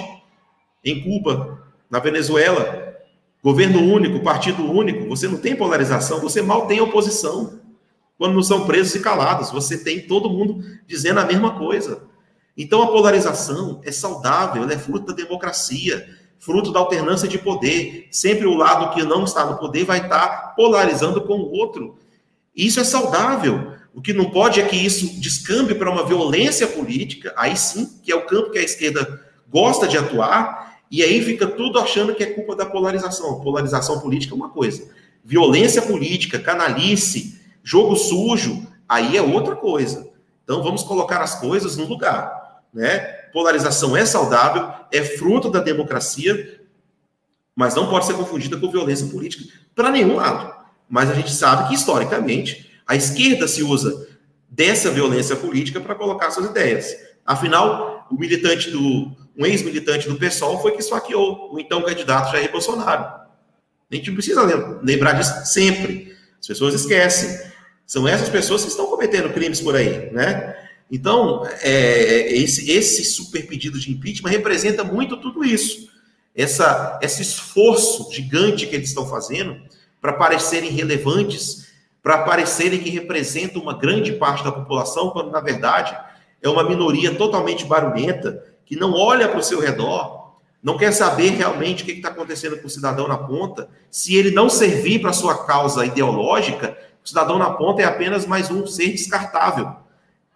em Cuba, na Venezuela. Governo único, partido único, você não tem polarização, você mal tem oposição. Quando não são presos e calados, você tem todo mundo dizendo a mesma coisa. Então a polarização é saudável, ela é fruto da democracia, fruto da alternância de poder. Sempre o lado que não está no poder vai estar polarizando com o outro. Isso é saudável. O que não pode é que isso descambe para uma violência política, aí sim, que é o campo que a esquerda gosta de atuar, e aí fica tudo achando que é culpa da polarização. Polarização política é uma coisa. Violência política, canalice, jogo sujo, aí é outra coisa. Então vamos colocar as coisas no lugar né? Polarização é saudável, é fruto da democracia, mas não pode ser confundida com violência política para nenhum lado. Mas a gente sabe que, historicamente, a esquerda se usa dessa violência política para colocar suas ideias. Afinal, o militante do um ex-militante do PSOL foi que esfaqueou o então candidato Jair Bolsonaro. A gente precisa lembrar disso sempre. As pessoas esquecem. São essas pessoas que estão cometendo crimes por aí, né? Então, é, esse, esse super pedido de impeachment representa muito tudo isso. Essa, esse esforço gigante que eles estão fazendo para parecerem relevantes, para parecerem que representam uma grande parte da população, quando na verdade é uma minoria totalmente barulhenta, que não olha para o seu redor, não quer saber realmente o que está acontecendo com o cidadão na ponta. Se ele não servir para sua causa ideológica, o cidadão na ponta é apenas mais um ser descartável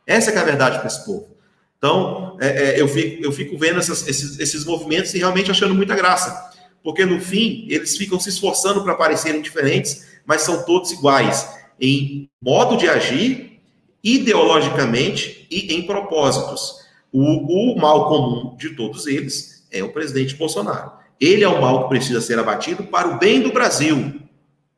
essa é, é a verdade para esse povo. Então, é, é, eu, fico, eu fico vendo essas, esses, esses movimentos e realmente achando muita graça. Porque, no fim, eles ficam se esforçando para parecerem diferentes, mas são todos iguais em modo de agir, ideologicamente e em propósitos. O, o mal comum de todos eles é o presidente Bolsonaro. Ele é o mal que precisa ser abatido para o bem do Brasil.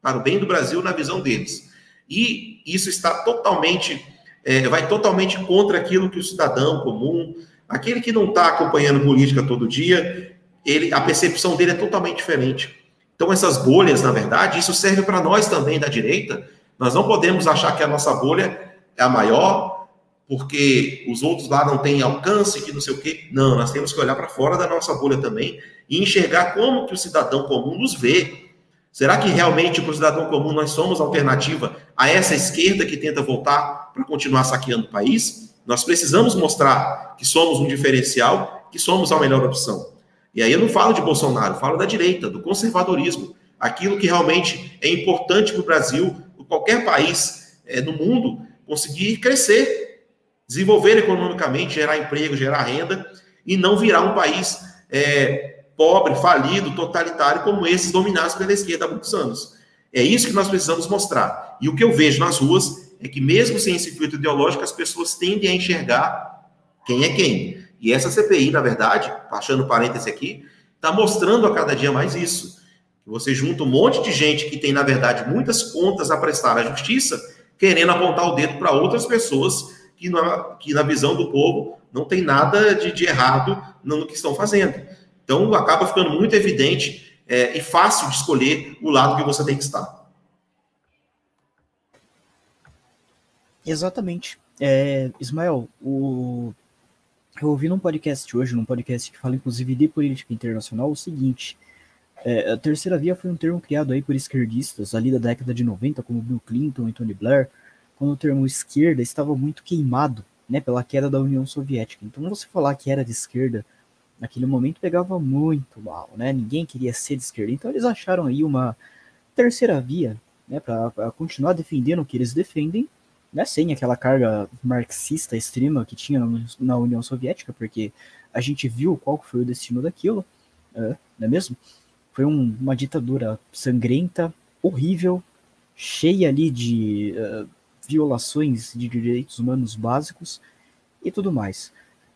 Para o bem do Brasil, na visão deles. E isso está totalmente é, vai totalmente contra aquilo que o cidadão comum, aquele que não está acompanhando política todo dia, ele, a percepção dele é totalmente diferente. Então, essas bolhas, na verdade, isso serve para nós também da direita. Nós não podemos achar que a nossa bolha é a maior, porque os outros lá não têm alcance, que não sei o quê. Não, nós temos que olhar para fora da nossa bolha também e enxergar como que o cidadão comum nos vê. Será que realmente, para o cidadão comum, nós somos alternativa a essa esquerda que tenta voltar para continuar saqueando o país? Nós precisamos mostrar que somos um diferencial, que somos a melhor opção. E aí eu não falo de Bolsonaro, falo da direita, do conservadorismo. Aquilo que realmente é importante para o Brasil, para qualquer país é, no mundo, conseguir crescer, desenvolver economicamente, gerar emprego, gerar renda, e não virar um país é, pobre, falido, totalitário, como esses dominados pela esquerda há muitos anos. É isso que nós precisamos mostrar. E o que eu vejo nas ruas é que, mesmo sem esse filtro ideológico, as pessoas tendem a enxergar quem é quem. E essa CPI, na verdade, passando parêntese aqui, está mostrando a cada dia mais isso. Você junta um monte de gente que tem, na verdade, muitas contas a prestar à justiça, querendo apontar o dedo para outras pessoas que na, que, na visão do povo, não tem nada de, de errado no que estão fazendo. Então, acaba ficando muito evidente é, e fácil de escolher o lado que você tem que estar. Exatamente. É, Ismael, o, eu ouvi num podcast hoje, num podcast que fala inclusive de política internacional, o seguinte: é, a terceira via foi um termo criado aí por esquerdistas ali da década de 90, como Bill Clinton e Tony Blair, quando o termo esquerda estava muito queimado, né, pela queda da União Soviética. Então você falar que era de esquerda naquele momento pegava muito mal, né? Ninguém queria ser de esquerda. Então eles acharam aí uma terceira via, né, para continuar defendendo o que eles defendem né, sem aquela carga marxista extrema que tinha na União Soviética, porque a gente viu qual foi o destino daquilo, é, não é mesmo? Foi um, uma ditadura sangrenta, horrível, cheia ali de uh, violações de direitos humanos básicos e tudo mais.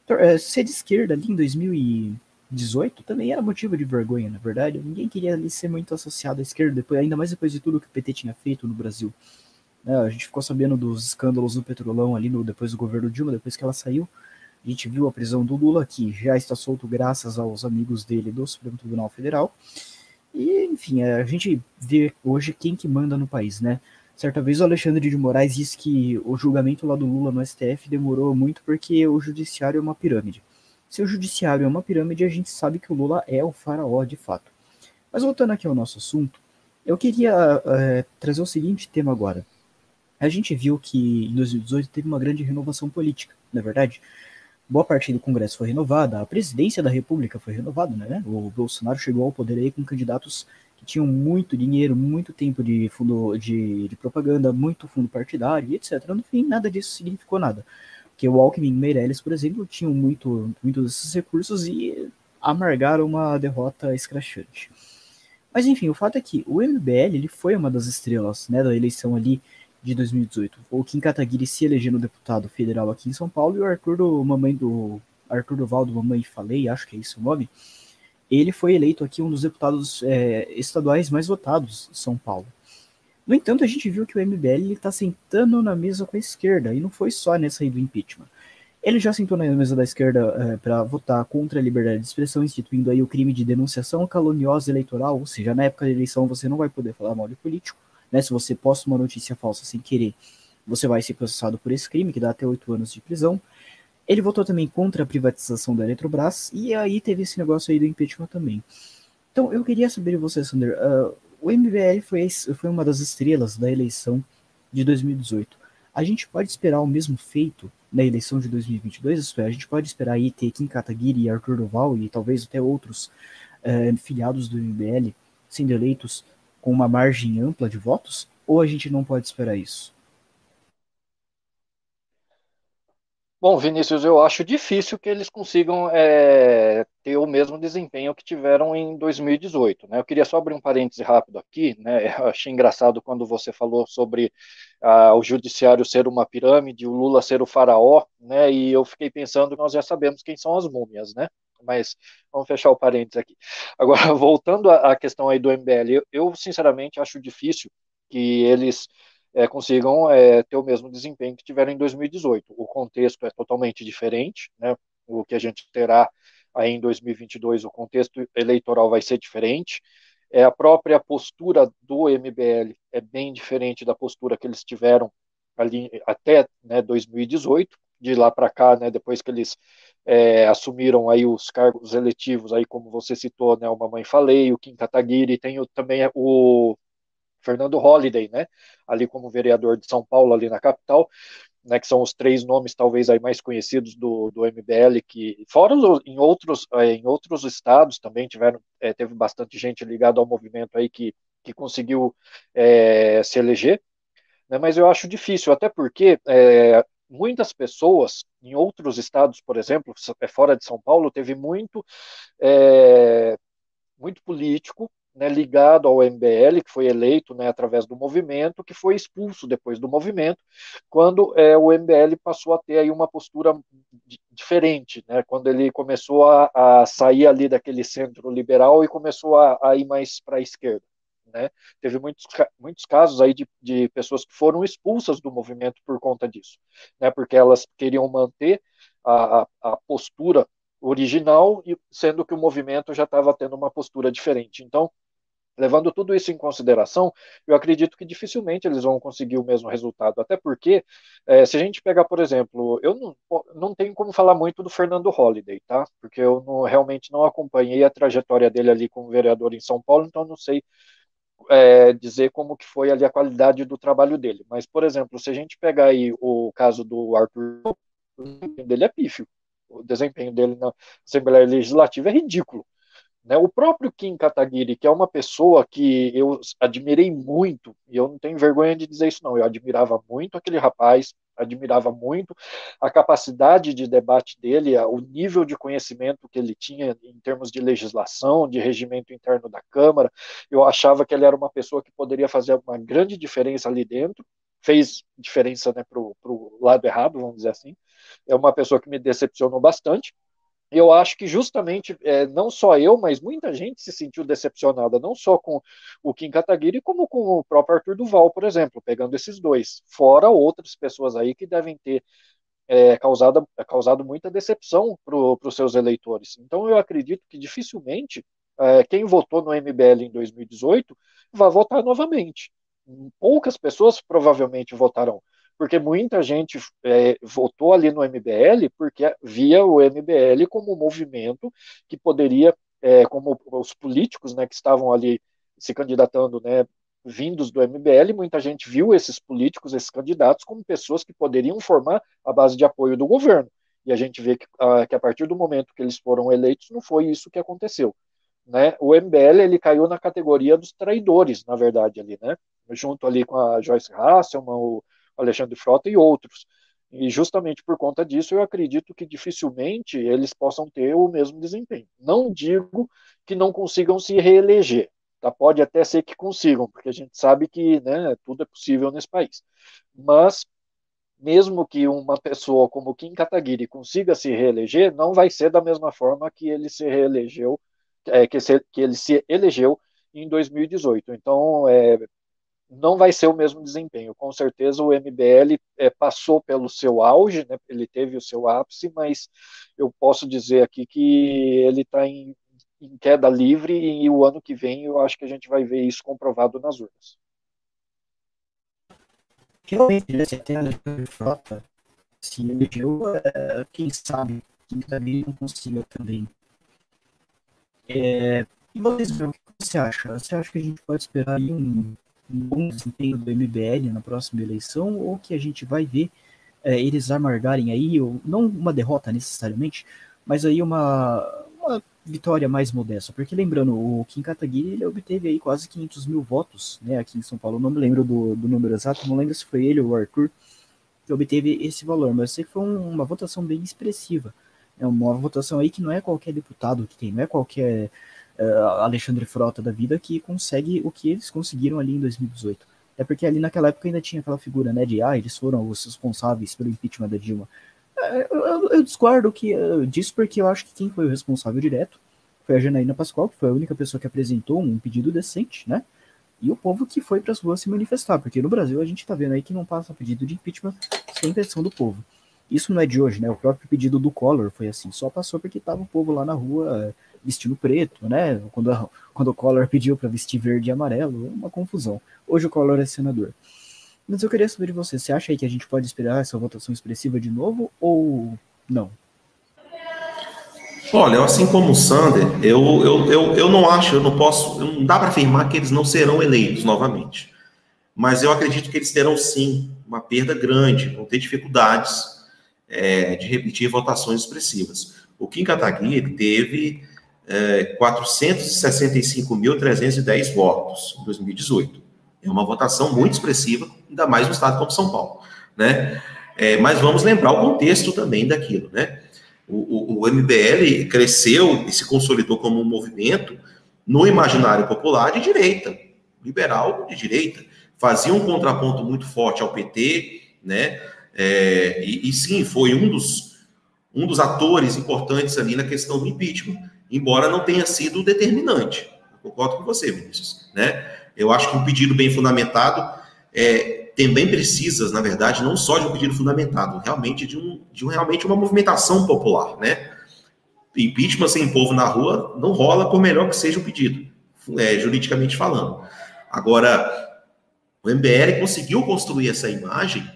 Uh, ser de esquerda ali em 2018 também era motivo de vergonha, na verdade. Ninguém queria ali ser muito associado à esquerda, depois, ainda mais depois de tudo que o PT tinha feito no Brasil. Né? A gente ficou sabendo dos escândalos do Petrolão ali no, depois do governo Dilma, depois que ela saiu. A gente viu a prisão do Lula, que já está solto graças aos amigos dele do Supremo Tribunal Federal. E, enfim, a gente vê hoje quem que manda no país, né? Certa vez o Alexandre de Moraes disse que o julgamento lá do Lula no STF demorou muito porque o judiciário é uma pirâmide. Se o judiciário é uma pirâmide, a gente sabe que o Lula é o faraó de fato. Mas voltando aqui ao nosso assunto, eu queria é, trazer o seguinte tema agora a gente viu que em 2018 teve uma grande renovação política, na é verdade. Boa parte do Congresso foi renovada, a presidência da República foi renovada, né? O Bolsonaro chegou ao poder aí com candidatos que tinham muito dinheiro, muito tempo de fundo de, de propaganda, muito fundo partidário, etc. No fim, nada disso significou nada. Porque o Alckmin e Meirelles, por exemplo, tinham muito, muito desses recursos e amargaram uma derrota escrachante. Mas enfim, o fato é que o MBL ele foi uma das estrelas né, da eleição ali de 2018. O Kim Kataguiri se elegendo deputado federal aqui em São Paulo e o Arthur do Mamãe do Arthur Duval do Mamãe Falei, acho que é isso o nome. Ele foi eleito aqui um dos deputados é, estaduais mais votados de São Paulo. No entanto, a gente viu que o MBL está sentando na mesa com a esquerda, e não foi só nessa aí do impeachment. Ele já sentou na mesa da esquerda é, para votar contra a liberdade de expressão, instituindo aí o crime de denunciação caluniosa eleitoral, ou seja, na época da eleição você não vai poder falar mal de político né? Se você posta uma notícia falsa sem querer, você vai ser processado por esse crime, que dá até oito anos de prisão. Ele votou também contra a privatização da Eletrobras, e aí teve esse negócio aí do impeachment também. Então, eu queria saber de você, Sander, uh, o MBL foi, foi uma das estrelas da eleição de 2018. A gente pode esperar o mesmo feito na eleição de 2022? A gente pode esperar aí ter Kim Kataguiri e Arthur Duval e talvez até outros uh, filiados do MBL sendo eleitos com uma margem ampla de votos? Ou a gente não pode esperar isso? Bom, Vinícius, eu acho difícil que eles consigam é, ter o mesmo desempenho que tiveram em 2018. Né? Eu queria só abrir um parêntese rápido aqui. Né? Eu achei engraçado quando você falou sobre ah, o judiciário ser uma pirâmide, o Lula ser o faraó, né? e eu fiquei pensando que nós já sabemos quem são as múmias. Né? Mas vamos fechar o parênteses aqui. Agora, voltando à questão aí do MBL, eu, eu sinceramente acho difícil que eles é, consigam é, ter o mesmo desempenho que tiveram em 2018. O contexto é totalmente diferente, né? O que a gente terá aí em 2022, o contexto eleitoral vai ser diferente. É, a própria postura do MBL é bem diferente da postura que eles tiveram ali até né, 2018 de lá para cá, né, depois que eles é, assumiram aí os cargos eletivos, aí como você citou, né, o Mamãe Falei, o Kim Kataguiri, tem o, também o Fernando Holliday, né, ali como vereador de São Paulo, ali na capital. né, que são os três nomes talvez aí mais conhecidos do, do MBL, que fora em outros, é, em outros estados também tiveram, é, teve bastante gente ligada ao movimento aí que, que conseguiu é, se eleger, né, mas eu acho difícil, até porque é, muitas pessoas em outros estados, por exemplo, é, fora de São Paulo, teve muito, é, muito político né, ligado ao MBL, que foi eleito né, através do movimento, que foi expulso depois do movimento, quando é, o MBL passou a ter aí uma postura diferente, né, quando ele começou a, a, sair ali daquele centro liberal e começou a, a ir mais para a esquerda. Né? Teve muitos, muitos casos aí de, de pessoas que foram expulsas do movimento por conta disso, né, porque elas queriam manter a, a, postura original, sendo que o movimento já estava tendo uma postura diferente. Então, Levando tudo isso em consideração, eu acredito que dificilmente eles vão conseguir o mesmo resultado. Até porque, é, se a gente pegar, por exemplo, eu não, não tenho como falar muito do Fernando Holliday, tá? Porque eu não, realmente não acompanhei a trajetória dele ali como vereador em São Paulo, então não sei é, dizer como que foi ali a qualidade do trabalho dele. Mas, por exemplo, se a gente pegar aí o caso do Arthur, o desempenho dele é pífio. O desempenho dele na Assembleia Legislativa é ridículo. Né? O próprio Kim Kataguiri, que é uma pessoa que eu admirei muito, e eu não tenho vergonha de dizer isso, não, eu admirava muito aquele rapaz, admirava muito a capacidade de debate dele, o nível de conhecimento que ele tinha em termos de legislação, de regimento interno da Câmara. Eu achava que ele era uma pessoa que poderia fazer uma grande diferença ali dentro, fez diferença né, para o lado errado, vamos dizer assim. É uma pessoa que me decepcionou bastante eu acho que justamente é, não só eu, mas muita gente se sentiu decepcionada, não só com o Kim Kataguiri, como com o próprio Arthur Duval, por exemplo, pegando esses dois, fora outras pessoas aí que devem ter é, causado, causado muita decepção para os seus eleitores. Então eu acredito que dificilmente é, quem votou no MBL em 2018 vai votar novamente. Poucas pessoas provavelmente votarão porque muita gente é, votou ali no MBL porque via o MBL como um movimento que poderia, é, como os políticos né, que estavam ali se candidatando, né, vindos do MBL, muita gente viu esses políticos, esses candidatos, como pessoas que poderiam formar a base de apoio do governo. E a gente vê que, a, que a partir do momento que eles foram eleitos, não foi isso que aconteceu. Né? O MBL ele caiu na categoria dos traidores, na verdade, ali, né? Junto ali com a Joyce Hasselman, o, Alexandre Frota e outros. E justamente por conta disso, eu acredito que dificilmente eles possam ter o mesmo desempenho. Não digo que não consigam se reeleger, tá? pode até ser que consigam, porque a gente sabe que né, tudo é possível nesse país. Mas, mesmo que uma pessoa como Kim Kataguiri consiga se reeleger, não vai ser da mesma forma que ele se reelegeu, é, que, se, que ele se elegeu em 2018. Então, é, não vai ser o mesmo desempenho. Com certeza o MBL é, passou pelo seu auge, né, ele teve o seu ápice, mas eu posso dizer aqui que ele está em, em, queda livre e o ano que vem eu acho que a gente vai ver isso comprovado nas urnas. Realmente, né, você tem a frota, se elegeu, é, quem sabe, quem também não consiga também. É, e vocês, o que você acha? Você acha que a gente pode esperar aí um bom desempenho do MBL na próxima eleição ou que a gente vai ver é, eles amargarem aí, ou, não uma derrota necessariamente, mas aí uma, uma vitória mais modesta, porque lembrando, o Kim Kataguiri ele obteve aí quase 500 mil votos, né, aqui em São Paulo, não me lembro do, do número exato, não lembro se foi ele ou o Arthur que obteve esse valor, mas sei que foi um, uma votação bem expressiva, é uma votação aí que não é qualquer deputado que tem, não é qualquer Alexandre Frota da vida que consegue o que eles conseguiram ali em 2018. É porque ali naquela época ainda tinha aquela figura, né, de ah, eles foram os responsáveis pelo impeachment da Dilma. É, eu, eu, eu discordo que, uh, disso porque eu acho que quem foi o responsável direto foi a Janaína Pascoal, que foi a única pessoa que apresentou um pedido decente, né? E o povo que foi para as ruas se manifestar, porque no Brasil a gente está vendo aí que não passa pedido de impeachment sem pressão do povo. Isso não é de hoje, né? O próprio pedido do Collor foi assim, só passou porque tava o povo lá na rua vestindo preto, né? Quando, quando o Collor pediu para vestir verde e amarelo, uma confusão. Hoje o Collor é senador. Mas eu queria saber de você, você acha aí que a gente pode esperar essa votação expressiva de novo ou não? Olha, assim como o Sander, eu, eu, eu, eu não acho, eu não posso, não dá para afirmar que eles não serão eleitos novamente. mas eu acredito que eles terão sim uma perda grande, vão ter dificuldades é, de repetir votações expressivas. O Kim Kataguiri teve é, 465.310 votos em 2018. É uma votação muito expressiva, ainda mais no estado como São Paulo, né? É, mas vamos lembrar o contexto também daquilo, né? O, o, o, MBL cresceu e se consolidou como um movimento no imaginário popular de direita, liberal de direita fazia um contraponto muito forte ao PT, né? É, e, e, sim, foi um dos, um dos atores importantes ali na questão do impeachment, embora não tenha sido determinante. Eu concordo com você, Vinícius. Né? Eu acho que um pedido bem fundamentado é, também precisa, na verdade, não só de um pedido fundamentado, realmente de, um, de um, realmente uma movimentação popular. Né? Impeachment sem povo na rua não rola, por melhor que seja o pedido, é, juridicamente falando. Agora, o MBL conseguiu construir essa imagem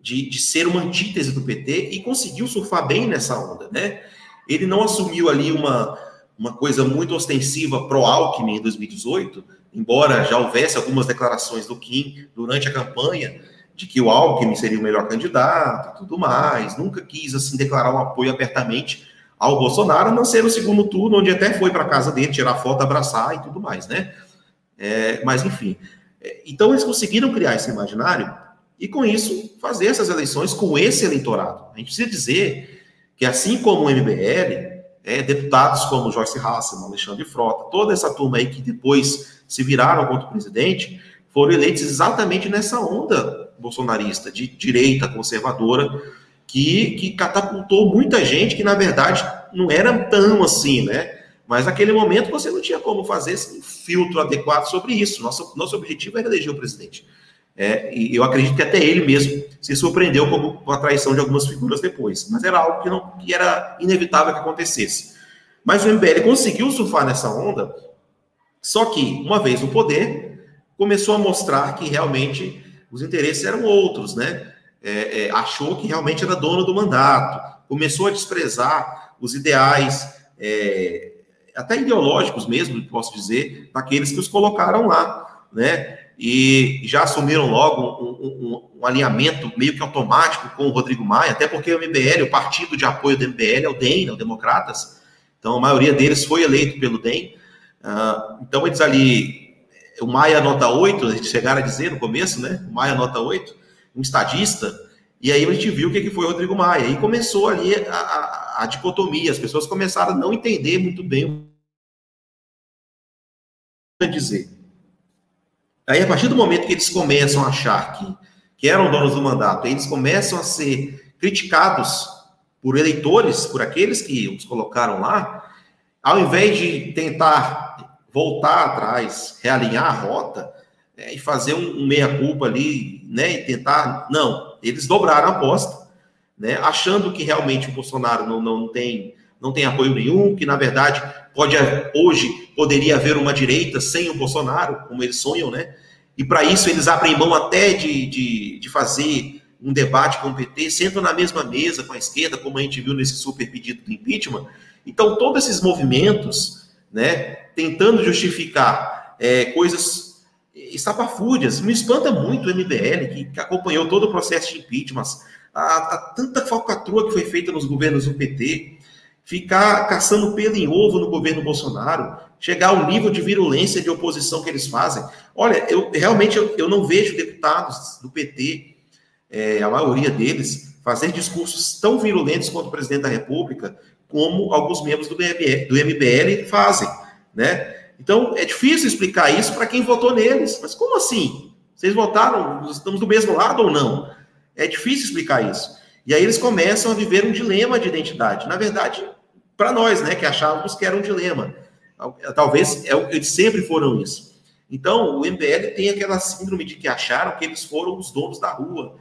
de, de ser uma antítese do PT e conseguiu surfar bem nessa onda, né? Ele não assumiu ali uma, uma coisa muito ostensiva pró-Alckmin em 2018, embora já houvesse algumas declarações do Kim durante a campanha de que o Alckmin seria o melhor candidato tudo mais, nunca quis assim declarar um apoio abertamente ao Bolsonaro, não ser no segundo turno, onde até foi para casa dele tirar foto, abraçar e tudo mais, né? É, mas enfim, então, eles conseguiram criar esse imaginário e, com isso, fazer essas eleições com esse eleitorado. A gente precisa dizer que, assim como o MBL, é, deputados como Joyce Hasselman, Alexandre Frota, toda essa turma aí que depois se viraram contra o presidente, foram eleitos exatamente nessa onda bolsonarista, de direita conservadora, que, que catapultou muita gente que, na verdade, não era tão assim, né? Mas naquele momento você não tinha como fazer um filtro adequado sobre isso. Nosso, nosso objetivo era eleger o presidente. É, e eu acredito que até ele mesmo se surpreendeu com, a traição de algumas figuras depois. Mas era algo que, não, que era inevitável que acontecesse. Mas o MBL conseguiu surfar nessa onda, só que, uma vez no poder, começou a mostrar que realmente os interesses eram outros, né? É, é, achou que realmente era dono do mandato, começou a desprezar os ideais é, até ideológicos mesmo, posso dizer, daqueles que os colocaram lá, né? E já assumiram logo um, um, um, alinhamento meio que automático com o Rodrigo Maia, até porque o MBL, o partido de apoio do MBL é o DEM, né, o Democratas, então a maioria deles foi eleito pelo DEM. Uh, então eles ali, o Maia nota 8, a gente chegaram a dizer no começo, né? O Maia nota 8, um estadista, e aí a gente viu o que foi o Rodrigo Maia, e começou ali a, a, a dicotomia, as pessoas começaram a não entender muito bem dizer. Aí, a partir do momento que eles começam a achar que, que eram donos do mandato, eles começam a ser criticados por eleitores, por aqueles que os colocaram lá, ao invés de tentar voltar atrás, realinhar a rota é, e fazer um, um meia-culpa ali, né, e tentar. Não, eles dobraram a aposta, né, achando que realmente o Bolsonaro não, não tem não tem apoio nenhum, que na verdade pode hoje poderia haver uma direita sem o Bolsonaro, como eles sonham, né? E para isso eles abrem mão até de, de, de, fazer um debate com o PT, sentam na mesma mesa com a esquerda, como a gente viu nesse super pedido do impeachment. Então, todos esses movimentos, né, tentando justificar é, coisas estapafúrdias, me espanta muito o MBL, que, que acompanhou todo o processo de impeachment, a, a tanta falcatrua que foi feita nos governos do PT, ficar caçando pelo em ovo no governo Bolsonaro, chegar ao nível de virulência de oposição que eles fazem. Olha, eu realmente eu, eu não vejo deputados do PT, é, a maioria deles, fazer discursos tão virulentos contra o presidente da República como alguns membros do, do MBL fazem, né? Então, é difícil explicar isso para quem votou neles. Mas como assim? Vocês votaram, estamos do mesmo lado ou não? É difícil explicar isso. E aí eles começam a viver um dilema de identidade. Na verdade, para nós, né, que achávamos que era um dilema. Talvez é, eles sempre foram isso. Então, o MBL tem aquela síndrome de que acharam que eles foram os donos da rua.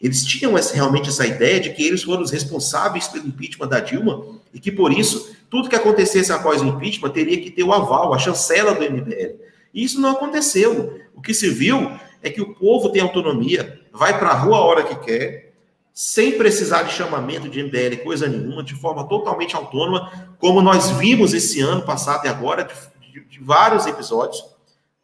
Eles tinham essa, realmente essa ideia de que eles foram os responsáveis pelo impeachment da Dilma e que, por isso, tudo que acontecesse após o impeachment teria que ter o aval, a chancela do MBL. E isso não aconteceu. O que se viu é que o povo tem autonomia, vai para a rua a hora que quer, sem precisar de chamamento de MBL, coisa nenhuma, de forma totalmente autônoma, como nós vimos esse ano passado e agora, de, de, de vários episódios,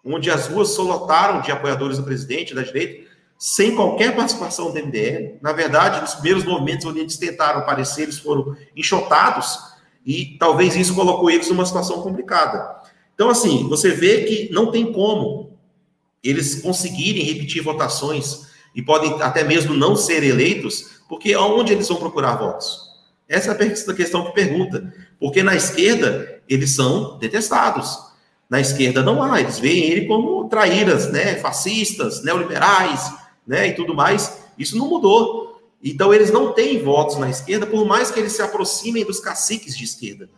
onde as ruas solotaram de apoiadores do presidente, da direita, sem qualquer participação do MDL. Na verdade, nos primeiros movimentos onde eles tentaram aparecer, eles foram enxotados e talvez isso colocou eles numa situação complicada. Então, assim, você vê que não tem como eles conseguirem repetir votações e podem até mesmo não ser eleitos, porque aonde eles vão procurar votos? Essa é a questão que pergunta. Porque na esquerda, eles são detestados. Na esquerda não há, eles veem ele como traíras, né, fascistas, neoliberais, né, e tudo mais. Isso não mudou. Então eles não têm votos na esquerda, por mais que eles se aproximem dos caciques de esquerda.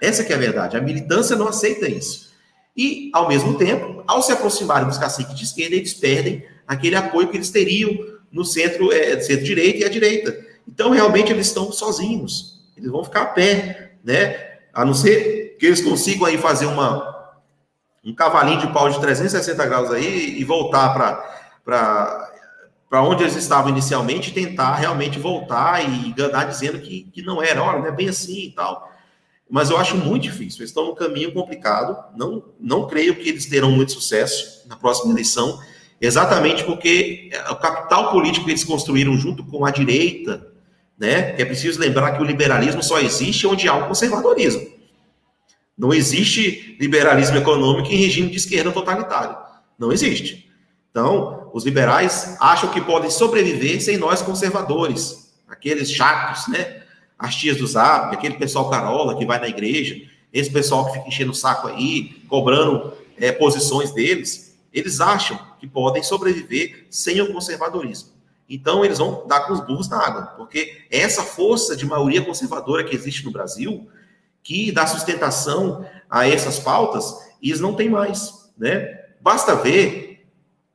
Essa que é a verdade. A militância não aceita isso. E, ao mesmo tempo, ao se aproximarem dos caciques de esquerda, eles perdem aquele apoio que eles teriam no centro, é, centro-direita e à direita. Então, realmente, eles estão sozinhos. Eles vão ficar a pé, né? A não ser que eles consigam aí fazer uma, um cavalinho de pau de 360 graus aí e voltar para para onde eles estavam inicialmente, tentar realmente voltar e enganar dizendo que, que não era, olha, não é bem assim e tal. Mas eu acho muito difícil, eles estão num caminho complicado, não, não creio que eles terão muito sucesso na próxima eleição, exatamente porque o capital político que eles construíram junto com a direita, né, é preciso lembrar que o liberalismo só existe onde há um conservadorismo. Não existe liberalismo econômico em regime de esquerda totalitário. Não existe. Então, os liberais acham que podem sobreviver sem nós conservadores, aqueles chatos, né? As tias do Zap, aquele pessoal carola que vai na igreja, esse pessoal que fica enchendo o saco aí, cobrando é, posições deles, eles acham que podem sobreviver sem o conservadorismo. Então, eles vão dar com os burros na água, porque é essa força de maioria conservadora que existe no Brasil, que dá sustentação a essas pautas, eles não têm mais, né? Basta ver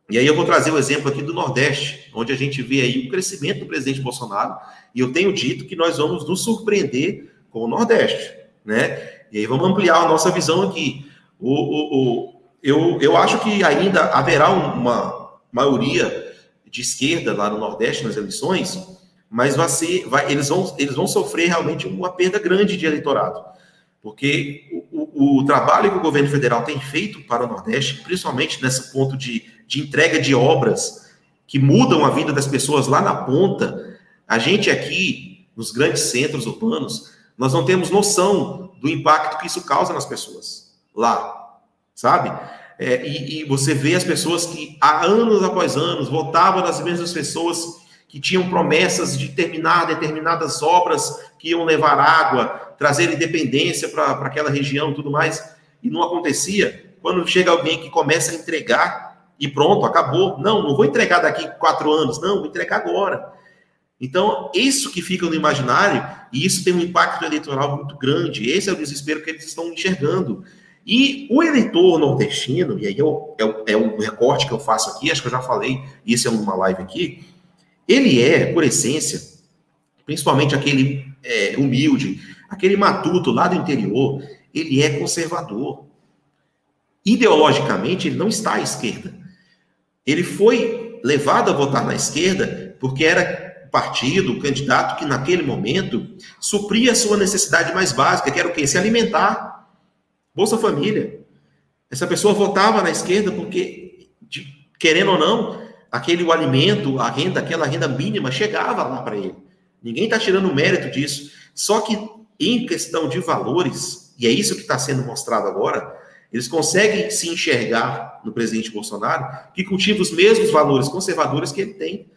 e aí eu vou trazer o exemplo aqui do Nordeste, onde a gente vê aí o crescimento do presidente Bolsonaro, e eu tenho dito que nós vamos nos surpreender com o Nordeste, né? E aí vamos ampliar a nossa visão aqui. O, o, o eu, eu acho que ainda haverá uma maioria de esquerda lá no Nordeste nas eleições, mas vai ser, vai, eles, vão, eles vão sofrer realmente uma perda grande de eleitorado. Porque o, o, trabalho que o governo federal tem feito para o Nordeste, principalmente nesse ponto de, de entrega de obras que mudam a vida das pessoas lá na ponta, a gente aqui, nos grandes centros urbanos, nós não temos noção do impacto que isso causa nas pessoas lá, sabe? É, e, e, você vê as pessoas que há anos após anos votavam nas mesmas pessoas que tinham promessas de terminar determinadas obras que iam levar água, trazer independência para aquela região tudo mais, e não acontecia. Quando chega alguém que começa a entregar e pronto, acabou. Não, não vou entregar daqui quatro anos, não, vou entregar agora. Então, isso que fica no imaginário, e isso tem um impacto eleitoral muito grande. Esse é o desespero que eles estão enxergando. E o eleitor nordestino, e aí é, é, um recorte que eu faço aqui, acho que eu já falei, isso é uma live aqui, ele é, por essência, principalmente aquele é, humilde, Aquele matuto lá do interior, ele é conservador. Ideologicamente, ele não está à esquerda. Ele foi levado a votar na esquerda porque era o partido, o candidato que naquele momento supria a sua necessidade mais básica, que era o quê? Se alimentar. Bolsa Família. Essa pessoa votava na esquerda porque, de, querendo ou não, aquele o alimento, a renda, aquela renda mínima chegava lá para ele. Ninguém está tirando o mérito disso. Só que em questão de valores, e é isso que está sendo mostrado agora, eles conseguem se enxergar no presidente Bolsonaro que cultiva os mesmos valores conservadores que ele tem.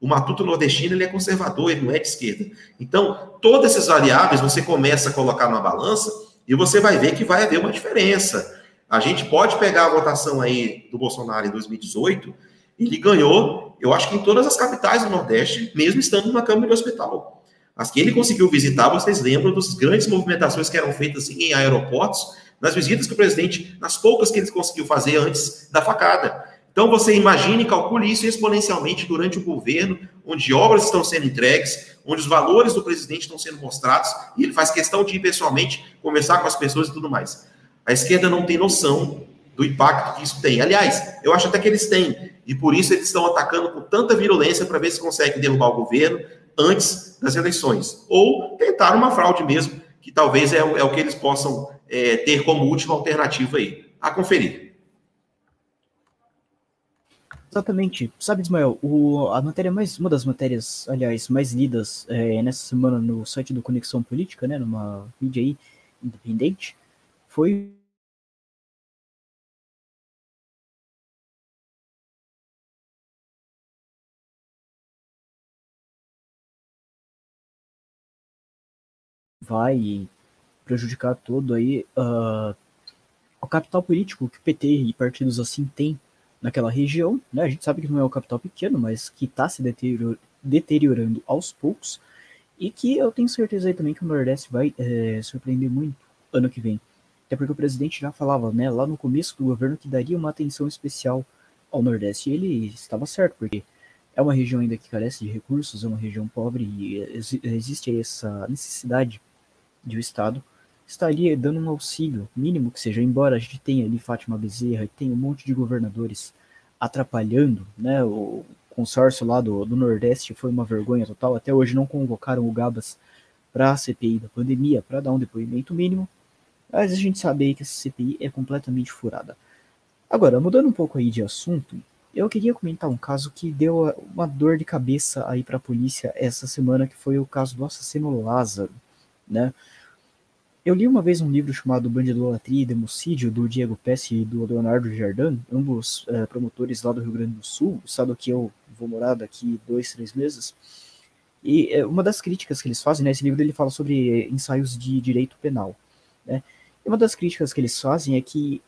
O matuto nordestino ele é conservador, ele não é de esquerda. Então, todas essas variáveis você começa a colocar na balança e você vai ver que vai haver uma diferença. A gente pode pegar a votação aí do Bolsonaro em 2018, ele ganhou, eu acho que em todas as capitais do Nordeste, mesmo estando numa câmara de hospital. As que ele conseguiu visitar, vocês lembram das grandes movimentações que eram feitas em aeroportos, nas visitas que o presidente, nas poucas que ele conseguiu fazer antes da facada. Então você imagine e calcule isso exponencialmente durante o governo, onde obras estão sendo entregues, onde os valores do presidente estão sendo mostrados, e ele faz questão de ir pessoalmente conversar com as pessoas e tudo mais. A esquerda não tem noção do impacto que isso tem. Aliás, eu acho até que eles têm, e por isso eles estão atacando com tanta virulência para ver se conseguem derrubar o governo, antes das eleições. Ou tentar uma fraude mesmo, que talvez é, é o que eles possam é, ter como última alternativa aí. A conferir. Exatamente. Sabe, Ismael, o, a matéria mais, uma das matérias, aliás, mais lidas é, nessa semana no site do Conexão Política, né, numa mídia aí independente, foi vai prejudicar todo aí uh, o capital político que o PT e partidos assim têm naquela região, né? A gente sabe que não é um capital pequeno, mas que está se deteriorando aos poucos e que eu tenho certeza aí também que o Nordeste vai é, surpreender muito ano que vem. Até porque o presidente já falava, né, lá no começo do governo que daria uma atenção especial ao Nordeste. E ele estava certo, porque é uma região ainda que carece de recursos, é uma região pobre e existe essa necessidade de o Estado estaria dando um auxílio mínimo que seja, embora a gente tenha ali Fátima Bezerra e tenha um monte de governadores atrapalhando, né, o consórcio lá do, do Nordeste foi uma vergonha total, até hoje não convocaram o Gabas para a CPI da pandemia, para dar um depoimento mínimo, mas a gente sabe aí que essa CPI é completamente furada. Agora, mudando um pouco aí de assunto, eu queria comentar um caso que deu uma dor de cabeça aí para a polícia essa semana, que foi o caso do assassino Lázaro, né? Eu li uma vez um livro chamado Bandidolatria e Democídio, do Diego Pesce e do Leonardo Jardim, ambos é, promotores lá do Rio Grande do Sul, estado que eu vou morar daqui dois, três meses. E é, uma das críticas que eles fazem, né, esse livro ele fala sobre ensaios de direito penal. Né, e uma das críticas que eles fazem é que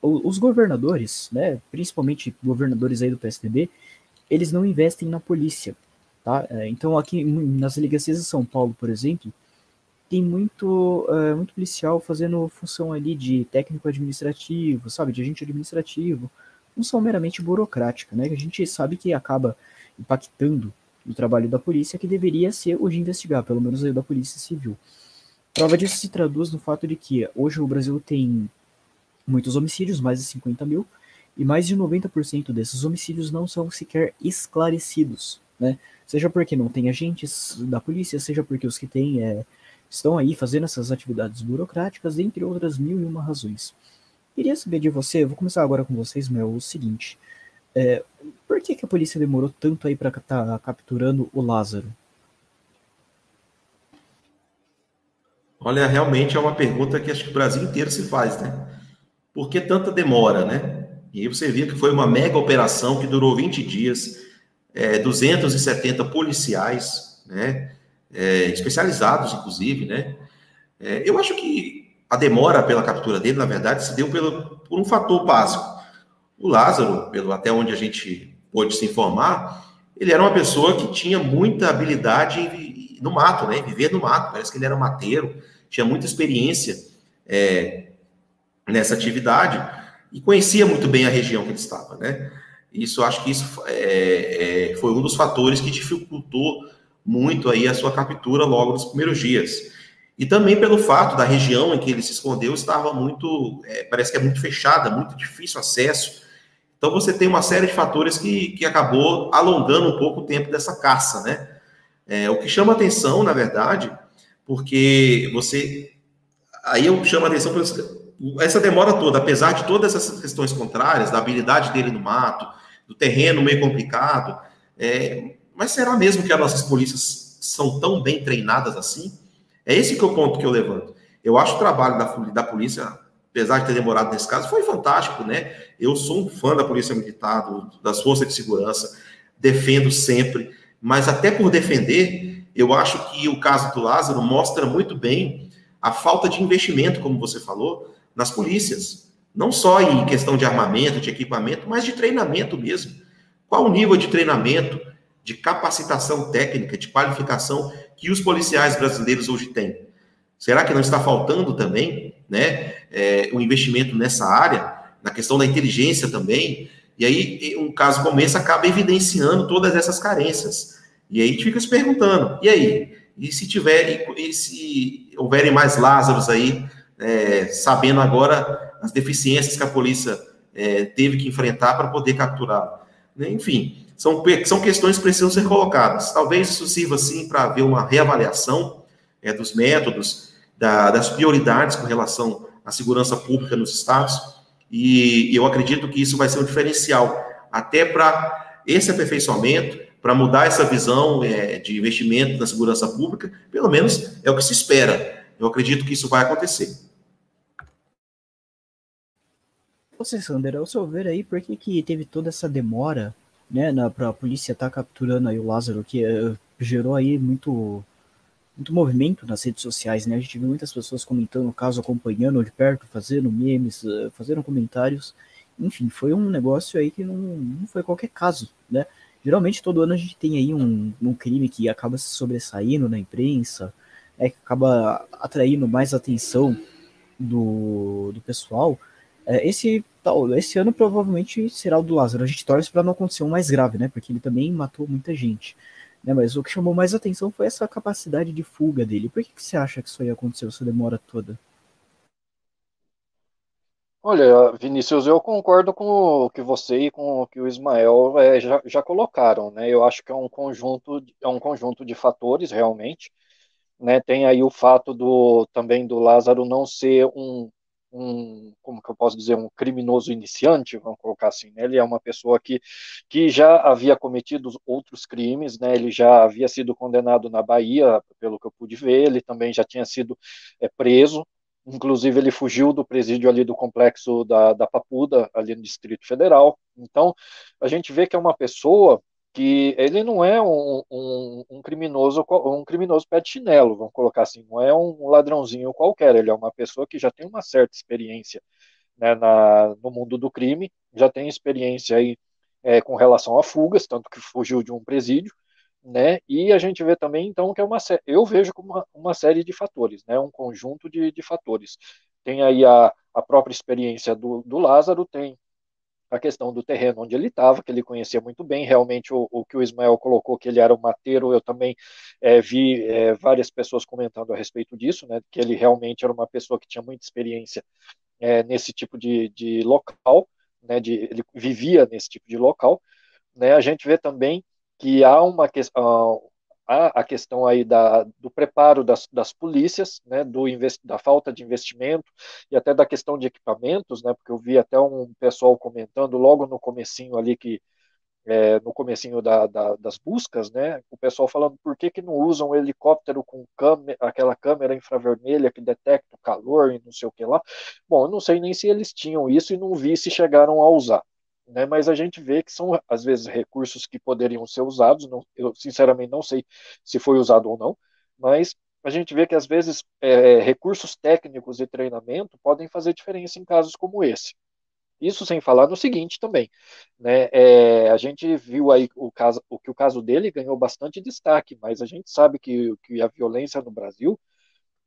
os governadores, né, principalmente governadores aí do PSDB, eles não investem na polícia. Tá? Então aqui nas delegacias de São Paulo, por exemplo, tem muito, uh, muito policial fazendo função ali de técnico administrativo, sabe, de agente administrativo, função meramente burocrática, né, que a gente sabe que acaba impactando o trabalho da polícia, que deveria ser o de investigar, pelo menos aí da polícia civil. Prova disso se traduz no fato de que hoje o Brasil tem muitos homicídios, mais de 50 mil, e mais de 90% desses homicídios não são sequer esclarecidos, né? Seja porque não tem agentes da polícia, seja porque os que têm é, estão aí fazendo essas atividades burocráticas, entre outras mil e uma razões. Queria saber de você, vou começar agora com vocês, Mel, o seguinte. É, por que, que a polícia demorou tanto aí para estar tá capturando o Lázaro? Olha, realmente é uma pergunta que acho que o Brasil inteiro se faz, né? Por que tanta demora, né? E você viu que foi uma mega operação que durou 20 dias, é, 270 policiais, né? É, especializados, inclusive, né? É, eu acho que a demora pela captura dele, na verdade, se deu pelo, por um fator básico. O Lázaro, pelo até onde a gente pôde se informar, ele era uma pessoa que tinha muita habilidade no mato, né? Viver no mato. Parece que ele era mateiro, tinha muita experiência é, nessa atividade e conhecia muito bem a região que ele estava, né? Isso, acho que isso é, é, foi um dos fatores que dificultou muito aí a sua captura logo nos primeiros dias. E também pelo fato da região em que ele se escondeu estava muito, é, parece que é muito fechada, muito difícil acesso. Então você tem uma série de fatores que, que acabou alongando um pouco o tempo dessa caça, né? É, o que chama atenção, na verdade, porque você. Aí eu chamo a atenção por essa demora toda, apesar de todas essas questões contrárias, da habilidade dele no mato, do terreno meio complicado, é, mas será mesmo que as nossas polícias são tão bem treinadas assim? É esse que é o ponto que eu levanto. Eu acho o trabalho da, da polícia, apesar de ter demorado nesse caso, foi fantástico, né? Eu sou um fã da polícia militar, do, das forças de segurança, defendo sempre, mas até por defender, eu acho que o caso do Lázaro mostra muito bem a falta de investimento, como você falou, nas polícias. Não só em questão de armamento, de equipamento, mas de treinamento mesmo. Qual o nível de treinamento, de capacitação técnica, de qualificação que os policiais brasileiros hoje têm. Será que não está faltando também né, é, um investimento nessa área, na questão da inteligência também? E aí, um caso como esse acaba evidenciando todas essas carências. E aí a gente fica se perguntando, e aí? E se tiver, e se houverem mais Lázaros aí, é, sabendo agora as deficiências que a polícia é, teve que enfrentar para poder capturar? Enfim, são, são questões que precisam ser colocadas. Talvez isso sirva, sim, para haver uma reavaliação é, dos métodos, da, das prioridades com relação à segurança pública nos estados, e eu acredito que isso vai ser um diferencial. até para esse aperfeiçoamento, para mudar essa visão é, de investimento na segurança pública, pelo menos é o que se espera. Eu acredito que isso vai acontecer. Você, Sander, ao seu ver aí, por que, que teve toda essa demora, né, para a polícia estar tá capturando aí o Lázaro, que uh, gerou aí muito muito movimento nas redes sociais, né? A gente viu muitas pessoas comentando o caso, acompanhando de perto, fazendo memes, eh, fazendo comentários. Enfim, foi um negócio aí que não, não foi qualquer caso, né? Geralmente todo ano a gente tem aí um, um crime que acaba se sobressaindo na imprensa, é que acaba atraindo mais atenção do, do pessoal. É, esse, esse ano provavelmente será o do Lázaro. A gente torce para não acontecer um mais grave, né? Porque ele também matou muita gente. Né, mas o que chamou mais atenção foi essa capacidade de fuga dele. Por que, que você acha que isso aí aconteceu essa demora toda? Olha, Vinícius, eu concordo com o que você e com o que o Ismael é, já, já, colocaram, né? Eu acho que é um conjunto, é um conjunto de fatores realmente, né? Tem aí o fato do também do Lázaro não ser um um, como que eu posso dizer, um criminoso iniciante, vamos colocar assim, né? Ele é uma pessoa que, que já havia cometido outros crimes, né? Ele já havia sido condenado na Bahia, pelo que eu pude ver, ele também já tinha sido é, preso, inclusive ele fugiu do presídio ali do complexo da, da Papuda, ali no Distrito Federal. Então, a gente vê que é uma pessoa que ele não é um, um, um, criminoso um criminoso pé de chinelo, vamos colocar assim, não é um ladrãozinho qualquer, ele é uma pessoa que já tem uma certa experiência né, na, no mundo do crime, já tem experiência aí é, com relação a fugas, tanto que fugiu de um presídio, né, e a gente vê também, então, que é uma eu vejo como uma, uma série de fatores, né, um conjunto de, de fatores. Tem aí a, a própria experiência do, do Lázaro, tem a questão do terreno onde ele estava, que ele conhecia muito bem. Realmente, o, o, que o Ismael colocou, que ele era um mateiro, eu também é, vi é, várias pessoas comentando a respeito disso, né, que ele realmente era uma pessoa que tinha muita experiência é, nesse tipo de, de local, né, de, ele vivia nesse tipo de local. Né, a gente vê também que há uma questão a questão aí da, do preparo das, das polícias, né, do invest, da falta de investimento e até da questão de equipamentos, né, porque eu vi até um pessoal comentando logo no comecinho ali que é, no comecinho da, da, das buscas, né, o pessoal falando por que, que não usam um helicóptero com câmera, aquela câmera infravermelha que detecta o calor e não sei o que lá. Bom, eu não sei nem se eles tinham isso e não vi se chegaram a usar né? Mas a gente vê que são às vezes recursos que poderiam ser usados. Não, eu sinceramente não sei se foi usado ou não, mas a gente vê que às vezes é, recursos técnicos e treinamento podem fazer diferença em casos como esse. Isso sem falar no seguinte também, né? É, a gente viu aí o caso, o que o caso dele ganhou bastante destaque, mas a gente sabe que, que a violência no Brasil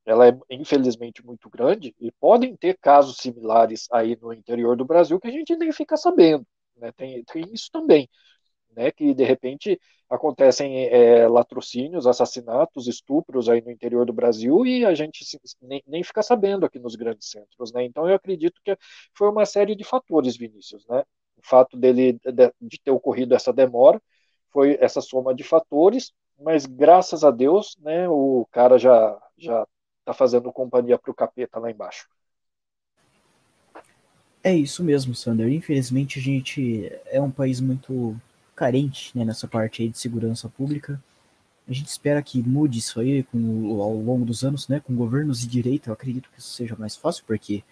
ela é infelizmente muito grande e podem ter casos similares aí no interior do Brasil que a gente nem fica sabendo, né? Tem, tem isso também, né? Que de repente acontecem é, latrocínios, assassinatos, estupros aí no interior do Brasil e a gente nem, nem fica sabendo aqui nos grandes centros, né? Então eu acredito que foi uma série de fatores, Vinícius, né? O fato dele de, de ter ocorrido essa demora foi essa soma de fatores, mas graças a Deus, né? O cara já já tá fazendo companhia para o capeta lá embaixo. É isso mesmo, Sander. Infelizmente a gente é um país muito carente né, nessa parte aí de segurança pública. A gente espera que mude isso aí com, ao longo dos anos, né? Com governos de direita, eu acredito que isso seja mais fácil, porque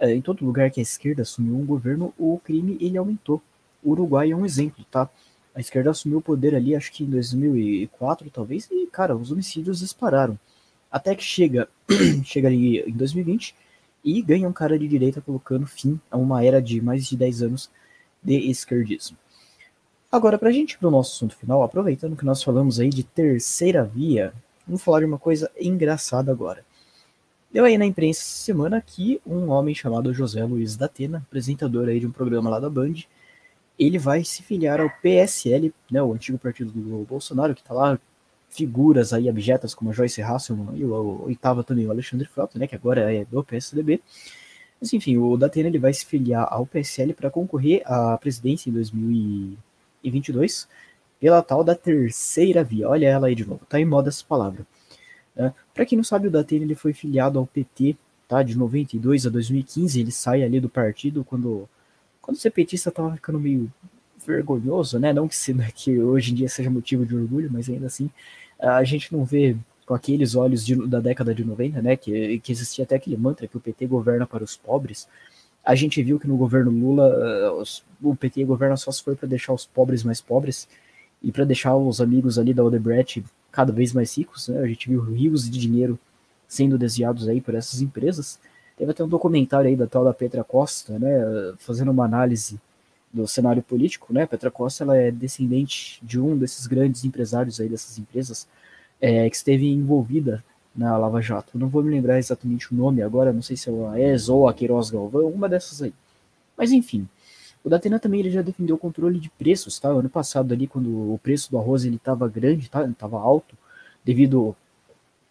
é, em todo lugar que a esquerda assumiu um governo, o crime ele aumentou. O Uruguai é um exemplo, tá? A esquerda assumiu o poder ali, acho que em 2004, talvez, e, cara, os homicídios dispararam. Até que chega, chega ali em 2020 e ganha um cara de direita colocando fim a uma era de mais de 10 anos de esquerdismo. Agora, para a gente ir para o nosso assunto final, aproveitando que nós falamos aí de terceira via, vamos falar de uma coisa engraçada agora. Deu aí na imprensa essa semana que um homem chamado José Luiz da Atena, apresentador aí de um programa lá da Band, ele vai se filiar ao PSL, né, o antigo partido do Bolsonaro, que está lá figuras aí abjetas como a Joyce Hasselman e o, oitava também o Alexandre Frota, né, que agora é do PSDB. Mas enfim, o Datena ele vai se filiar ao PSL para concorrer à presidência em 2022 pela tal da terceira via. Olha ela aí de novo, tá em moda essa palavra. Uh, para quem não sabe, o Datena ele foi filiado ao PT, tá, de 92 a 2015, ele sai ali do partido quando quando ser petista tava ficando meio vergonhoso, né? Não que, se, que hoje em dia seja motivo de orgulho, mas ainda assim a gente não vê com aqueles olhos de, da década de 90, né? Que, que existia até aquele mantra que o PT governa para os pobres. A gente viu que no governo Lula os, o PT governa só se for para deixar os pobres mais pobres e para deixar os amigos ali da Odebrecht cada vez mais ricos. Né? A gente viu rios de dinheiro sendo desviados aí por essas empresas. Teve até um documentário aí da tal da Petra Costa, né, fazendo uma análise do cenário político, né? Petra Costa ela é descendente de um desses grandes empresários aí dessas empresas é, que esteve envolvida na Lava Jato. não vou me lembrar exatamente o nome agora, não sei se é a ES ou a Queiroz Galvão, uma dessas aí. Mas enfim, o Datena também ele já defendeu o controle de preços, tá? Ano passado ali, quando o preço do arroz ele estava grande, tá? Estava alto, devido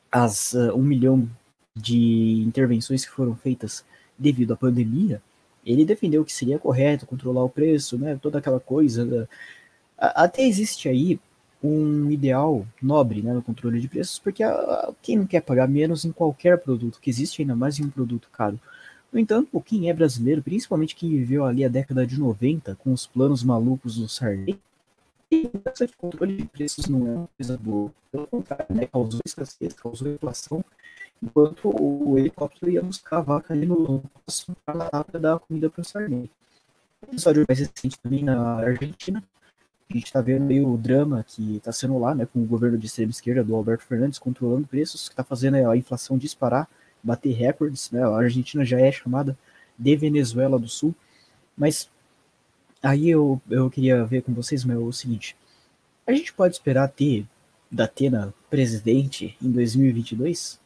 às uh, um milhão de intervenções que foram feitas devido à pandemia, ele defendeu que seria correto controlar o preço, né, toda aquela coisa. Né. Até existe aí um ideal nobre né, no controle de preços, porque a, quem não quer pagar menos em qualquer produto que existe, ainda mais em um produto caro. No entanto, quem é brasileiro, principalmente quem viveu ali a década de 90, com os planos malucos do Sarney, esse controle de preços não é uma coisa boa. Pelo contrário, né, causou escassez, causou inflação, enquanto o helicóptero ia buscar a vaca ali no para dar comida para o sargento. episódio mais recente também na Argentina, a gente está vendo aí o drama que está sendo lá, né, com o governo de extrema esquerda do Alberto Fernandes controlando preços, que está fazendo a inflação disparar, bater recordes, né, a Argentina já é chamada de Venezuela do Sul, mas aí eu, eu queria ver com vocês meu, o seguinte, a gente pode esperar ter Datena presidente em 2022?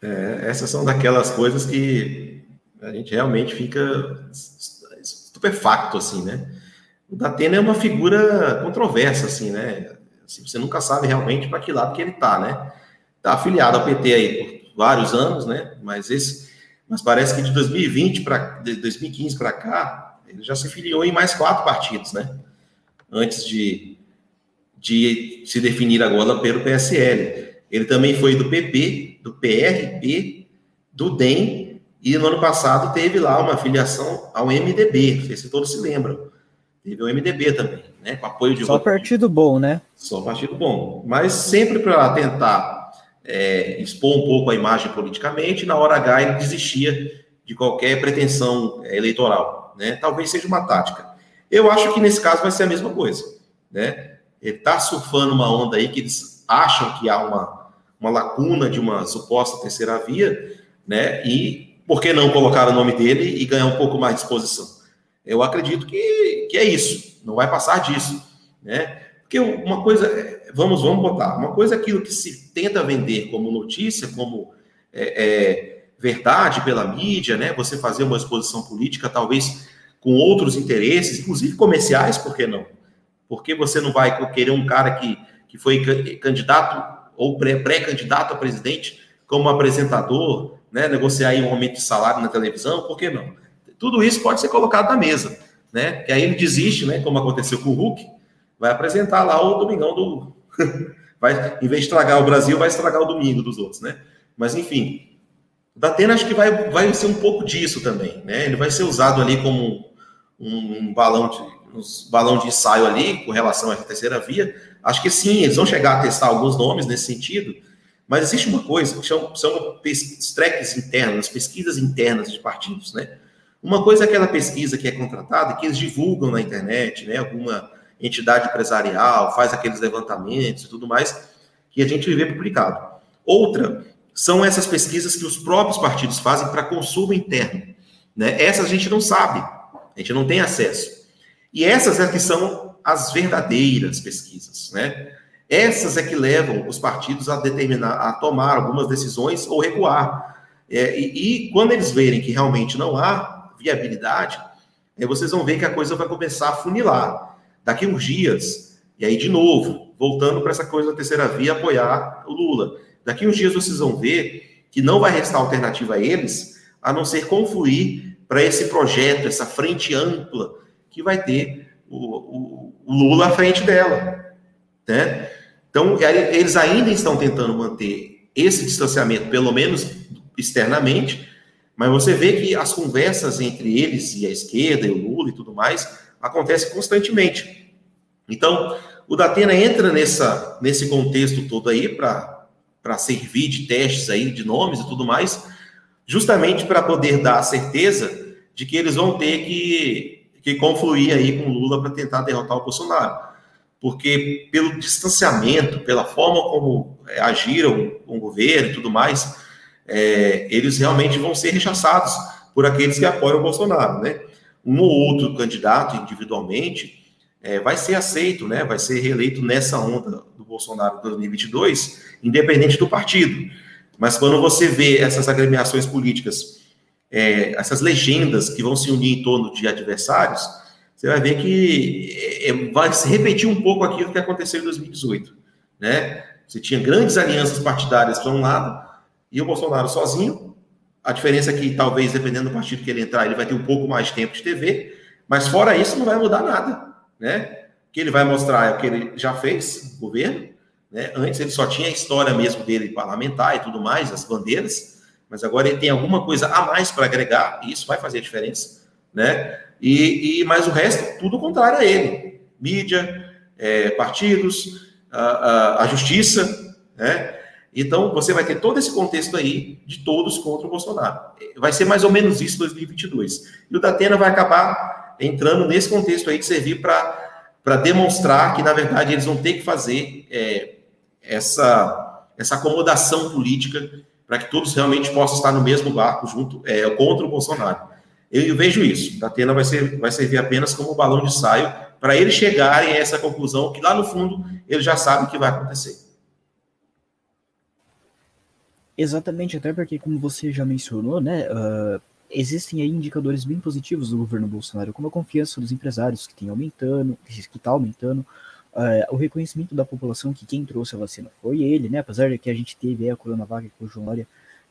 É, essas são daquelas coisas que a gente realmente fica estupefacto, assim, né? O Datena é uma figura controversa, assim, né? Assim, você nunca sabe realmente para que lado que ele tá, né? Tá afiliado ao PT aí por vários anos, né? Mas esse, mas parece que de 2020 para 2015 para cá, ele já se filiou em mais quatro partidos, né? Antes de, de se definir agora pelo PSL. Ele também foi do PP, do PRP, do DEM, e no ano passado teve lá uma filiação ao MDB, não sei se todos se lembram. Teve o MDB também, né? Com apoio de. Só partido bom, né? Só partido bom. Mas sempre para tentar é, expor um pouco a imagem politicamente, na hora H ele desistia de qualquer pretensão é, eleitoral, né? Talvez seja uma tática. Eu acho que nesse caso vai ser a mesma coisa, né? Ele está surfando uma onda aí que eles acham que há uma uma lacuna de uma suposta terceira via, né? E por que não colocar o nome dele e ganhar um pouco mais de exposição? Eu acredito que, que é isso, não vai passar disso, né? Porque uma coisa, vamos, vamos botar, uma coisa é aquilo que se tenta vender como notícia, como é, é, verdade pela mídia, né? Você fazer uma exposição política, talvez com outros interesses, inclusive comerciais, por que não? Porque você não vai querer um cara que, que foi candidato ou pré-candidato a presidente como apresentador, né, negociar um aumento de salário na televisão, por que não? Tudo isso pode ser colocado na mesa, né? Que aí ele desiste, né, como aconteceu com o Hulk, vai apresentar lá o domingão do vai, em vez de estragar o Brasil, vai estragar o domingo dos outros, né? Mas enfim, o Datena acho que vai, vai ser um pouco disso também, né? Ele vai ser usado ali como um, um balão de um balão de ensaio ali com relação à terceira via, Acho que sim, eles vão chegar a testar alguns nomes nesse sentido, mas existe uma coisa que são, são tracks internos, pesquisas internas de partidos, né? Uma coisa é aquela pesquisa que é contratada, que eles divulgam na internet, né? Alguma entidade empresarial faz aqueles levantamentos e tudo mais, que a gente vê publicado. Outra são essas pesquisas que os próprios partidos fazem para consumo interno. Né? Essas a gente não sabe, a gente não tem acesso. E essas é que são as verdadeiras pesquisas, né? Essas é que levam os partidos a determinar, a tomar algumas decisões ou recuar. É, e, e, quando eles verem que realmente não há viabilidade, é, vocês vão ver que a coisa vai começar a funilar. Daqui uns dias, e aí de novo, voltando para essa coisa da terceira via, apoiar o Lula. Daqui uns dias vocês vão ver que não vai restar alternativa a eles, a não ser confluir para esse projeto, essa frente ampla que vai ter o, o Lula à frente dela, né? Então, eles ainda estão tentando manter esse distanciamento, pelo menos externamente, Mas você vê que as conversas entre eles e a esquerda e o Lula e tudo mais acontecem constantemente. Então, o Datena entra nessa, nesse contexto todo aí para servir de testes aí, de nomes e tudo mais, justamente para poder dar a certeza de que eles vão ter que, que confluir aí com Lula para tentar derrotar o Bolsonaro. Porque pelo distanciamento, pela forma como é, agiram com o governo e tudo mais, é, eles realmente vão ser rechaçados por aqueles que apoiam o Bolsonaro, né? Um ou outro candidato individualmente é, vai ser aceito, né? Vai ser reeleito nessa onda do Bolsonaro 2022, independente do partido. Mas quando você vê essas agremiações políticas é, essas legendas que vão se unir em torno de adversários, você vai ver que é, é vai se repetir um pouco aquilo que aconteceu em 2018, né? Você tinha grandes alianças partidárias para um lado e o Bolsonaro sozinho. A diferença é que talvez dependendo do partido que ele entrar, ele vai ter um pouco mais de tempo de TV, mas fora isso não vai mudar nada, né? O que ele vai mostrar é o que ele já fez, governo, né? Antes ele só tinha a história mesmo dele parlamentar e tudo mais, as bandeiras mas agora ele tem alguma coisa a mais para agregar, e isso vai fazer a diferença, né? E, e mas o resto, tudo contrário a ele. Mídia, é, partidos, a, a, a, justiça, né? Então, você vai ter todo esse contexto aí de todos contra o Bolsonaro. Vai ser mais ou menos isso em 2022. E o Datena vai acabar entrando nesse contexto aí de servir para demonstrar que, na verdade, eles vão ter que fazer é, essa, essa acomodação política para que todos realmente possam estar no mesmo barco junto é, contra o Bolsonaro. Eu vejo isso. A Atena vai, ser, vai servir apenas como balão de saio para eles chegarem a essa conclusão que lá no fundo eles já sabem o que vai acontecer. Exatamente, até porque, como você já mencionou, né, uh, existem aí indicadores bem positivos do governo Bolsonaro, como a confiança dos empresários que tem aumentando, que está aumentando, uh, o reconhecimento da população que quem trouxe a vacina foi ele, né? Apesar de que a gente teve a Coronavac com o João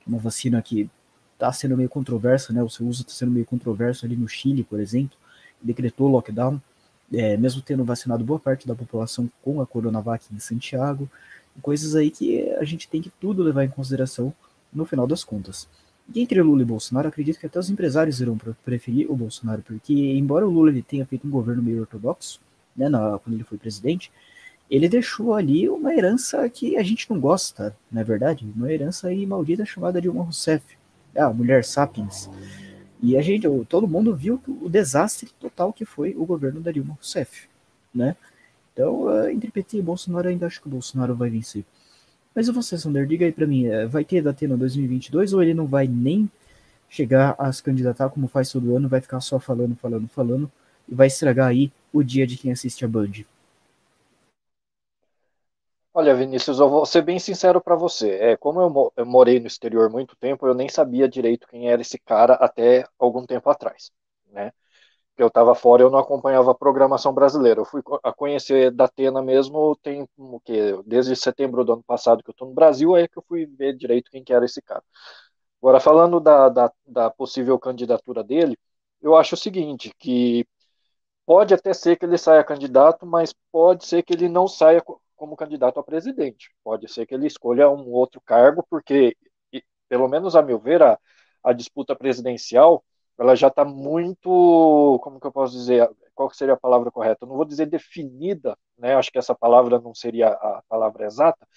uma vacina que está sendo meio controversa, né? O seu uso está sendo meio controverso ali no Chile, por exemplo, decretou lockdown, é, mesmo tendo vacinado boa parte da população com a Coronavac em Santiago, coisas aí que a gente tem que tudo levar em consideração no final das contas. E entre Lula e Bolsonaro, acredito que até os empresários irão preferir o Bolsonaro, porque embora o Lula ele tenha feito um governo meio ortodoxo, né, na, quando ele foi presidente, ele deixou ali uma herança que a gente não gosta, não é verdade? Uma herança aí maldita chamada Dilma Rousseff, a mulher sapiens. E a gente, todo mundo viu o desastre total que foi o governo da Dilma Rousseff, né? Então, uh, entre PT e Bolsonaro, ainda acho que o Bolsonaro vai vencer. Mas você, Sander, diga aí para mim, uh, vai ter Datena 2022 ou ele não vai nem chegar a se candidatar como faz todo ano, vai ficar só falando, falando, falando, e vai estragar aí o dia de quem assiste a Band? Olha, Vinícius, eu vou ser bem sincero para você. É, como eu, eu, morei no exterior muito tempo, eu nem sabia direito quem era esse cara até algum tempo atrás, né? Eu estava fora, eu não acompanhava a programação brasileira. Eu fui a conhecer da Atena mesmo tem que desde setembro do ano passado que eu estou no Brasil, aí que eu fui ver direito quem que era esse cara. Agora, falando da, da, da possível candidatura dele, eu acho o seguinte, que Pode até ser que ele saia candidato, mas pode ser que ele não saia como candidato a presidente. Pode ser que ele escolha um outro cargo, porque, pelo menos a meu ver, a, a disputa presidencial ela já está muito, como que eu posso dizer, qual seria a palavra correta? Eu não vou dizer definida, né? Acho que essa palavra não seria a palavra exata,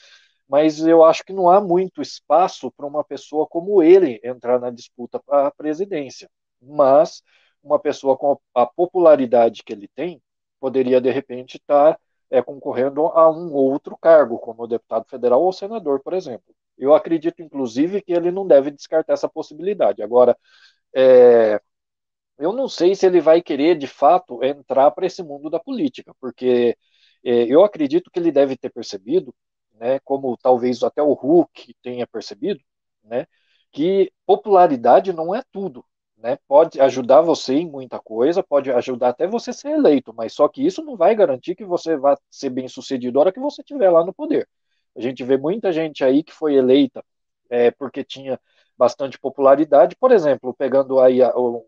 mas eu acho que não há muito espaço para uma pessoa como ele entrar na disputa para a presidência. Mas uma pessoa com a popularidade que ele tem poderia, de repente, estar tá, é, concorrendo a um outro cargo, como deputado federal ou senador, por exemplo. Eu acredito, inclusive, que ele não deve descartar essa possibilidade. Agora, é, eu não sei se ele vai querer, de fato, entrar para esse mundo da política, porque é, eu acredito que ele deve ter percebido, né, como talvez até o Hulk tenha percebido, né, que popularidade não é tudo né? Pode ajudar você em muita coisa, pode ajudar até você ser eleito, mas só que isso não vai garantir que você vá ser bem sucedido na hora que você estiver lá no poder. A gente vê muita gente aí que foi eleita é, porque tinha bastante popularidade, por exemplo, pegando aí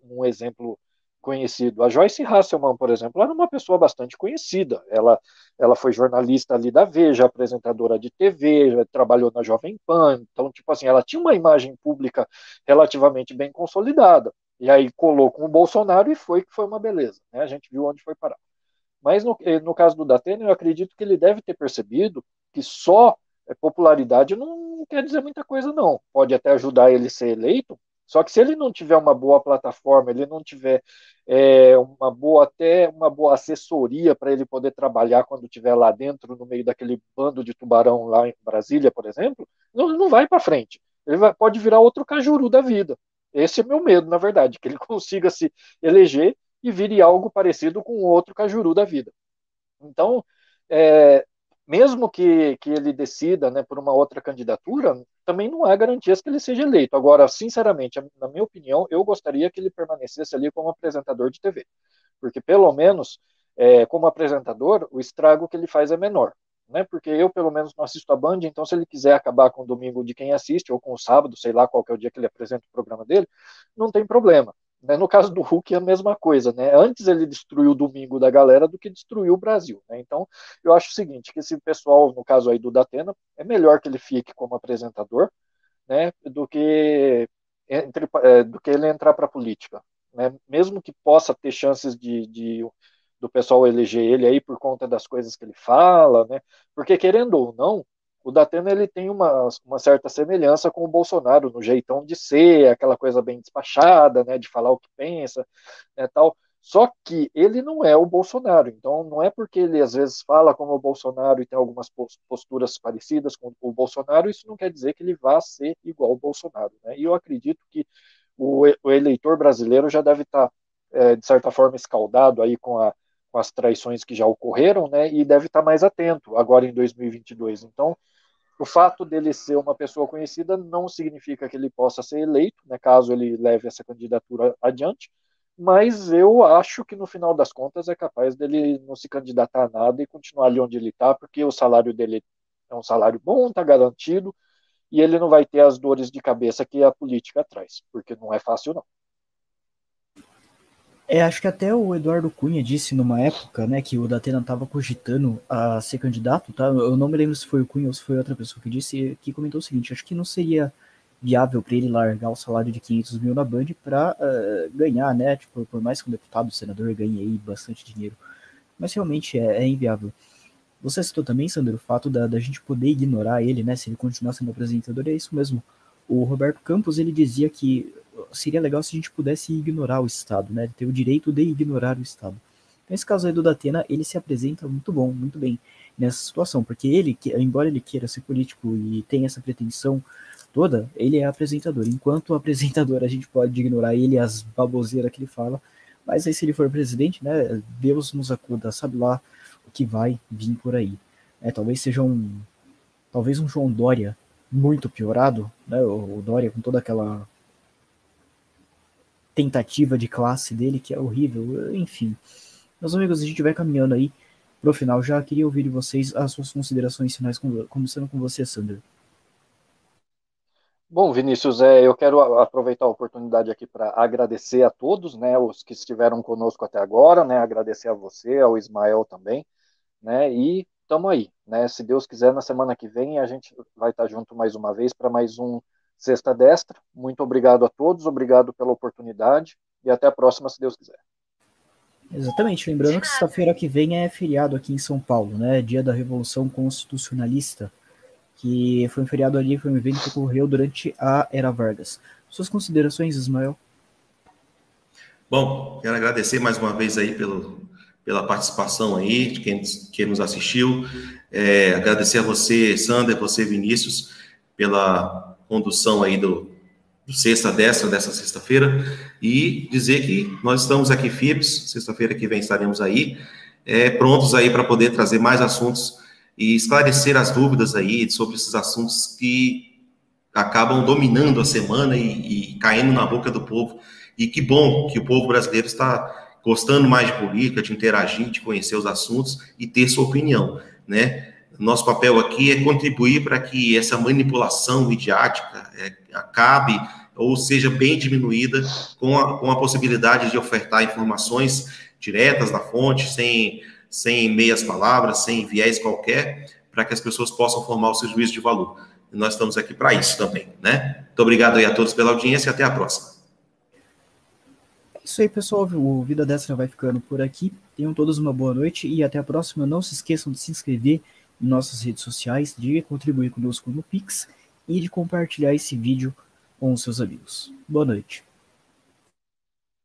um exemplo conhecido. A Joyce Hasselman, por exemplo, era uma pessoa bastante conhecida. Ela, ela foi jornalista ali da Veja, apresentadora de TV, trabalhou na Jovem Pan. Então, tipo assim, ela tinha uma imagem pública relativamente bem consolidada. E aí colou com o Bolsonaro e foi que foi uma beleza. Né? A gente viu onde foi parar. Mas no, eh, no caso do Datena, eu acredito que ele deve ter percebido que só eh, popularidade não quer dizer muita coisa, não. Pode até ajudar ele a ser eleito, só que se ele não tiver uma boa plataforma, ele não tiver é, uma boa até uma boa assessoria para ele poder trabalhar quando estiver lá dentro, no meio daquele bando de tubarão lá em Brasília, por exemplo, não, não vai para frente. Ele vai, pode virar outro cajuru da vida. Esse é meu medo, na verdade, que ele consiga se eleger e vire algo parecido com outro cajuru da vida. Então, é, mesmo que, que ele decida né, por uma outra candidatura, também não há garantias que ele seja eleito. Agora, sinceramente, na minha opinião, eu gostaria que ele permanecesse ali como apresentador de TV, porque pelo menos, é, como apresentador, o estrago que ele faz é menor. Né, porque eu, pelo menos, não assisto a Band, então se ele quiser acabar com o domingo de quem assiste, ou com o sábado, sei lá qual é o dia que ele apresenta o programa dele, não tem problema. Né? No caso do Hulk é a mesma coisa, né? Antes ele destruiu o domingo da galera do que destruiu o Brasil, né? Então, eu acho o seguinte, que esse pessoal, no caso aí do Datena, é melhor que ele fique como apresentador, né, do que entre, é, do que ele entrar para a política, né? Mesmo que possa ter chances de, de do pessoal eleger ele aí por conta das coisas que ele fala, né? Porque querendo ou não, o Datena ele tem uma, uma certa semelhança com o Bolsonaro no jeitão de ser, aquela coisa bem despachada, né, de falar o que pensa, né, tal. Só que ele não é o Bolsonaro, então não é porque ele às vezes fala como o Bolsonaro e tem algumas posturas parecidas com o Bolsonaro, isso não quer dizer que ele vá ser igual ao Bolsonaro. Né? E eu acredito que o, eleitor brasileiro já deve estar, é, de certa forma, escaldado aí com a, com as traições que já ocorreram, né, e deve estar mais atento agora em 2022. Então, o fato dele ser uma pessoa conhecida não significa que ele possa ser eleito, né, caso ele leve essa candidatura adiante, mas eu acho que no final das contas é capaz dele não se candidatar a nada e continuar ali onde ele está, porque o salário dele é um salário bom, está garantido, e ele não vai ter as dores de cabeça que a política traz, porque não é fácil não. É, acho que até o Eduardo Cunha disse numa época, né, que o Datena estava cogitando a ser candidato, tá? Eu não me lembro se foi o Cunha ou se foi outra pessoa que disse, que comentou o seguinte, acho que não seria viável para ele largar o salário de 500 mil na Band para uh, eh, ganhar, né, tipo, por mais que um deputado, senador ganhe aí bastante dinheiro. Mas realmente é, é inviável. Você citou também, Sandro, o fato da, da gente poder ignorar ele, né, se ele continuar sendo apresentador, é isso mesmo. O Roberto Campos, ele dizia que seria legal se a gente pudesse ignorar o Estado, né? Ter o direito de ignorar o Estado. Nesse caso aí do Datena, ele se apresenta muito bom, muito bem nessa situação, porque ele, embora ele queira ser político e tenha essa pretensão toda, ele é apresentador. Enquanto apresentador, a gente pode ignorar ele as baboseiras que ele fala, mas aí se ele for presidente, né, Deus nos acuda, sabe lá o que vai vir por aí. É, talvez seja um, talvez um João Dória muito piorado, né, o Dória com toda aquela tentativa de classe dele, que é horrível. Enfim, meus amigos, a gente vai caminhando aí pro final. Já queria ouvir de vocês as suas considerações finais, começando com você, Sandra. Bom, Vinícius, é, eu quero aproveitar a oportunidade aqui para agradecer a todos, né, os que estiveram conosco até agora, né, agradecer a você, ao Ismael também, né, e estamos aí, né, se Deus quiser, na semana que vem a gente vai estar junto mais uma vez para mais um Sexta Destra. Muito obrigado a todos, obrigado pela oportunidade e até a próxima, se Deus quiser. Exatamente, lembrando que sexta-feira que vem é feriado aqui em São Paulo, né? Dia da Revolução Constitucionalista, que foi um feriado ali, foi um evento que ocorreu durante a Era Vargas. Suas considerações, Ismael? Bom, quero agradecer mais uma vez aí pelo, pela participação aí, de quem, quem nos assistiu. É, agradecer a você, Sander, você, Vinícius, pela condução aí do, do sexta destra dessa sexta-feira e dizer que nós estamos aqui firmes, sexta-feira que vem estaremos aí, é, prontos aí para poder trazer mais assuntos e esclarecer as dúvidas aí sobre esses assuntos que acabam dominando a semana e, e caindo na boca do povo. E que bom que o povo brasileiro está gostando mais de política, de interagir, de conhecer os assuntos e ter sua opinião, né? Nosso papel aqui é contribuir para que essa manipulação midiática é, acabe ou seja bem diminuída, com a, com a possibilidade de ofertar informações diretas da fonte, sem, sem meias palavras, sem viés qualquer, para que as pessoas possam formar o seu juízo de valor. E nós estamos aqui para isso também, né? Muito obrigado aí a todos pela audiência e até a próxima. É isso aí, pessoal. O Vida Destra vai ficando por aqui. Tenham todos uma boa noite e até a próxima. Não se esqueçam de se inscrever em nossas redes sociais, de contribuir conosco no Pix e de compartilhar esse vídeo com os seus amigos. Boa noite.